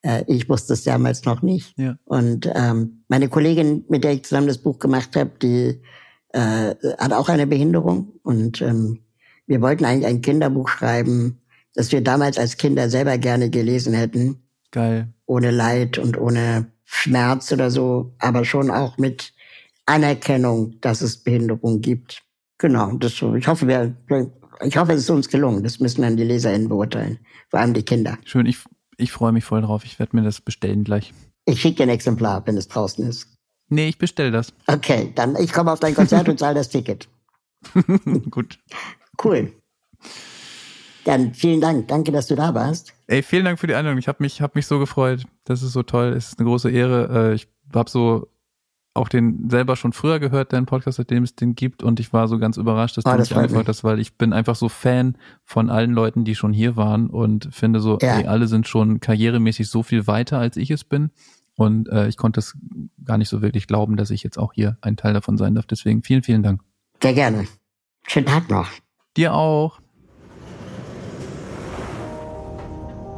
äh, ich wusste es damals noch nicht. Ja. Und ähm, meine Kollegin, mit der ich zusammen das Buch gemacht habe, die äh, hat auch eine Behinderung. Und ähm, wir wollten eigentlich ein Kinderbuch schreiben, das wir damals als Kinder selber gerne gelesen hätten. Geil. Ohne Leid und ohne Schmerz oder so, aber schon auch mit Anerkennung, dass es Behinderung gibt. Genau, das, ich hoffe, wir, ich hoffe, es ist uns gelungen. Das müssen dann die LeserInnen beurteilen. Vor allem die Kinder. Schön, ich, ich freue mich voll drauf. Ich werde mir das bestellen gleich. Ich schicke dir ein Exemplar, wenn es draußen ist. Nee, ich bestelle das. Okay, dann ich komme auf dein Konzert und zahle das Ticket. Gut. Cool. Dann vielen Dank. Danke, dass du da warst. Ey, vielen Dank für die Einladung. Ich habe mich, hab mich so gefreut. Das ist so toll. Es ist eine große Ehre. Äh, ich habe so auch den selber schon früher gehört, deinen Podcast, seitdem es den gibt. Und ich war so ganz überrascht, dass oh, du das mich angefragt hast, weil ich bin einfach so Fan von allen Leuten, die schon hier waren und finde so, ja. ey, alle sind schon karrieremäßig so viel weiter, als ich es bin. Und äh, ich konnte es gar nicht so wirklich glauben, dass ich jetzt auch hier ein Teil davon sein darf. Deswegen vielen, vielen Dank. Sehr gerne. Schönen Tag noch. Dir auch.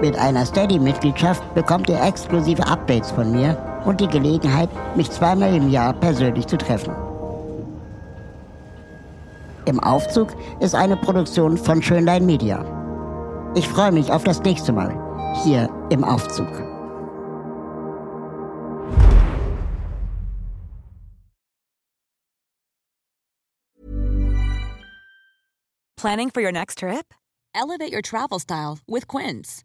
Mit einer Steady-Mitgliedschaft bekommt ihr exklusive Updates von mir und die Gelegenheit, mich zweimal im Jahr persönlich zu treffen. Im Aufzug ist eine Produktion von Schönlein Media. Ich freue mich auf das nächste Mal hier im Aufzug. Planning for your next trip? Elevate your travel style with Quince.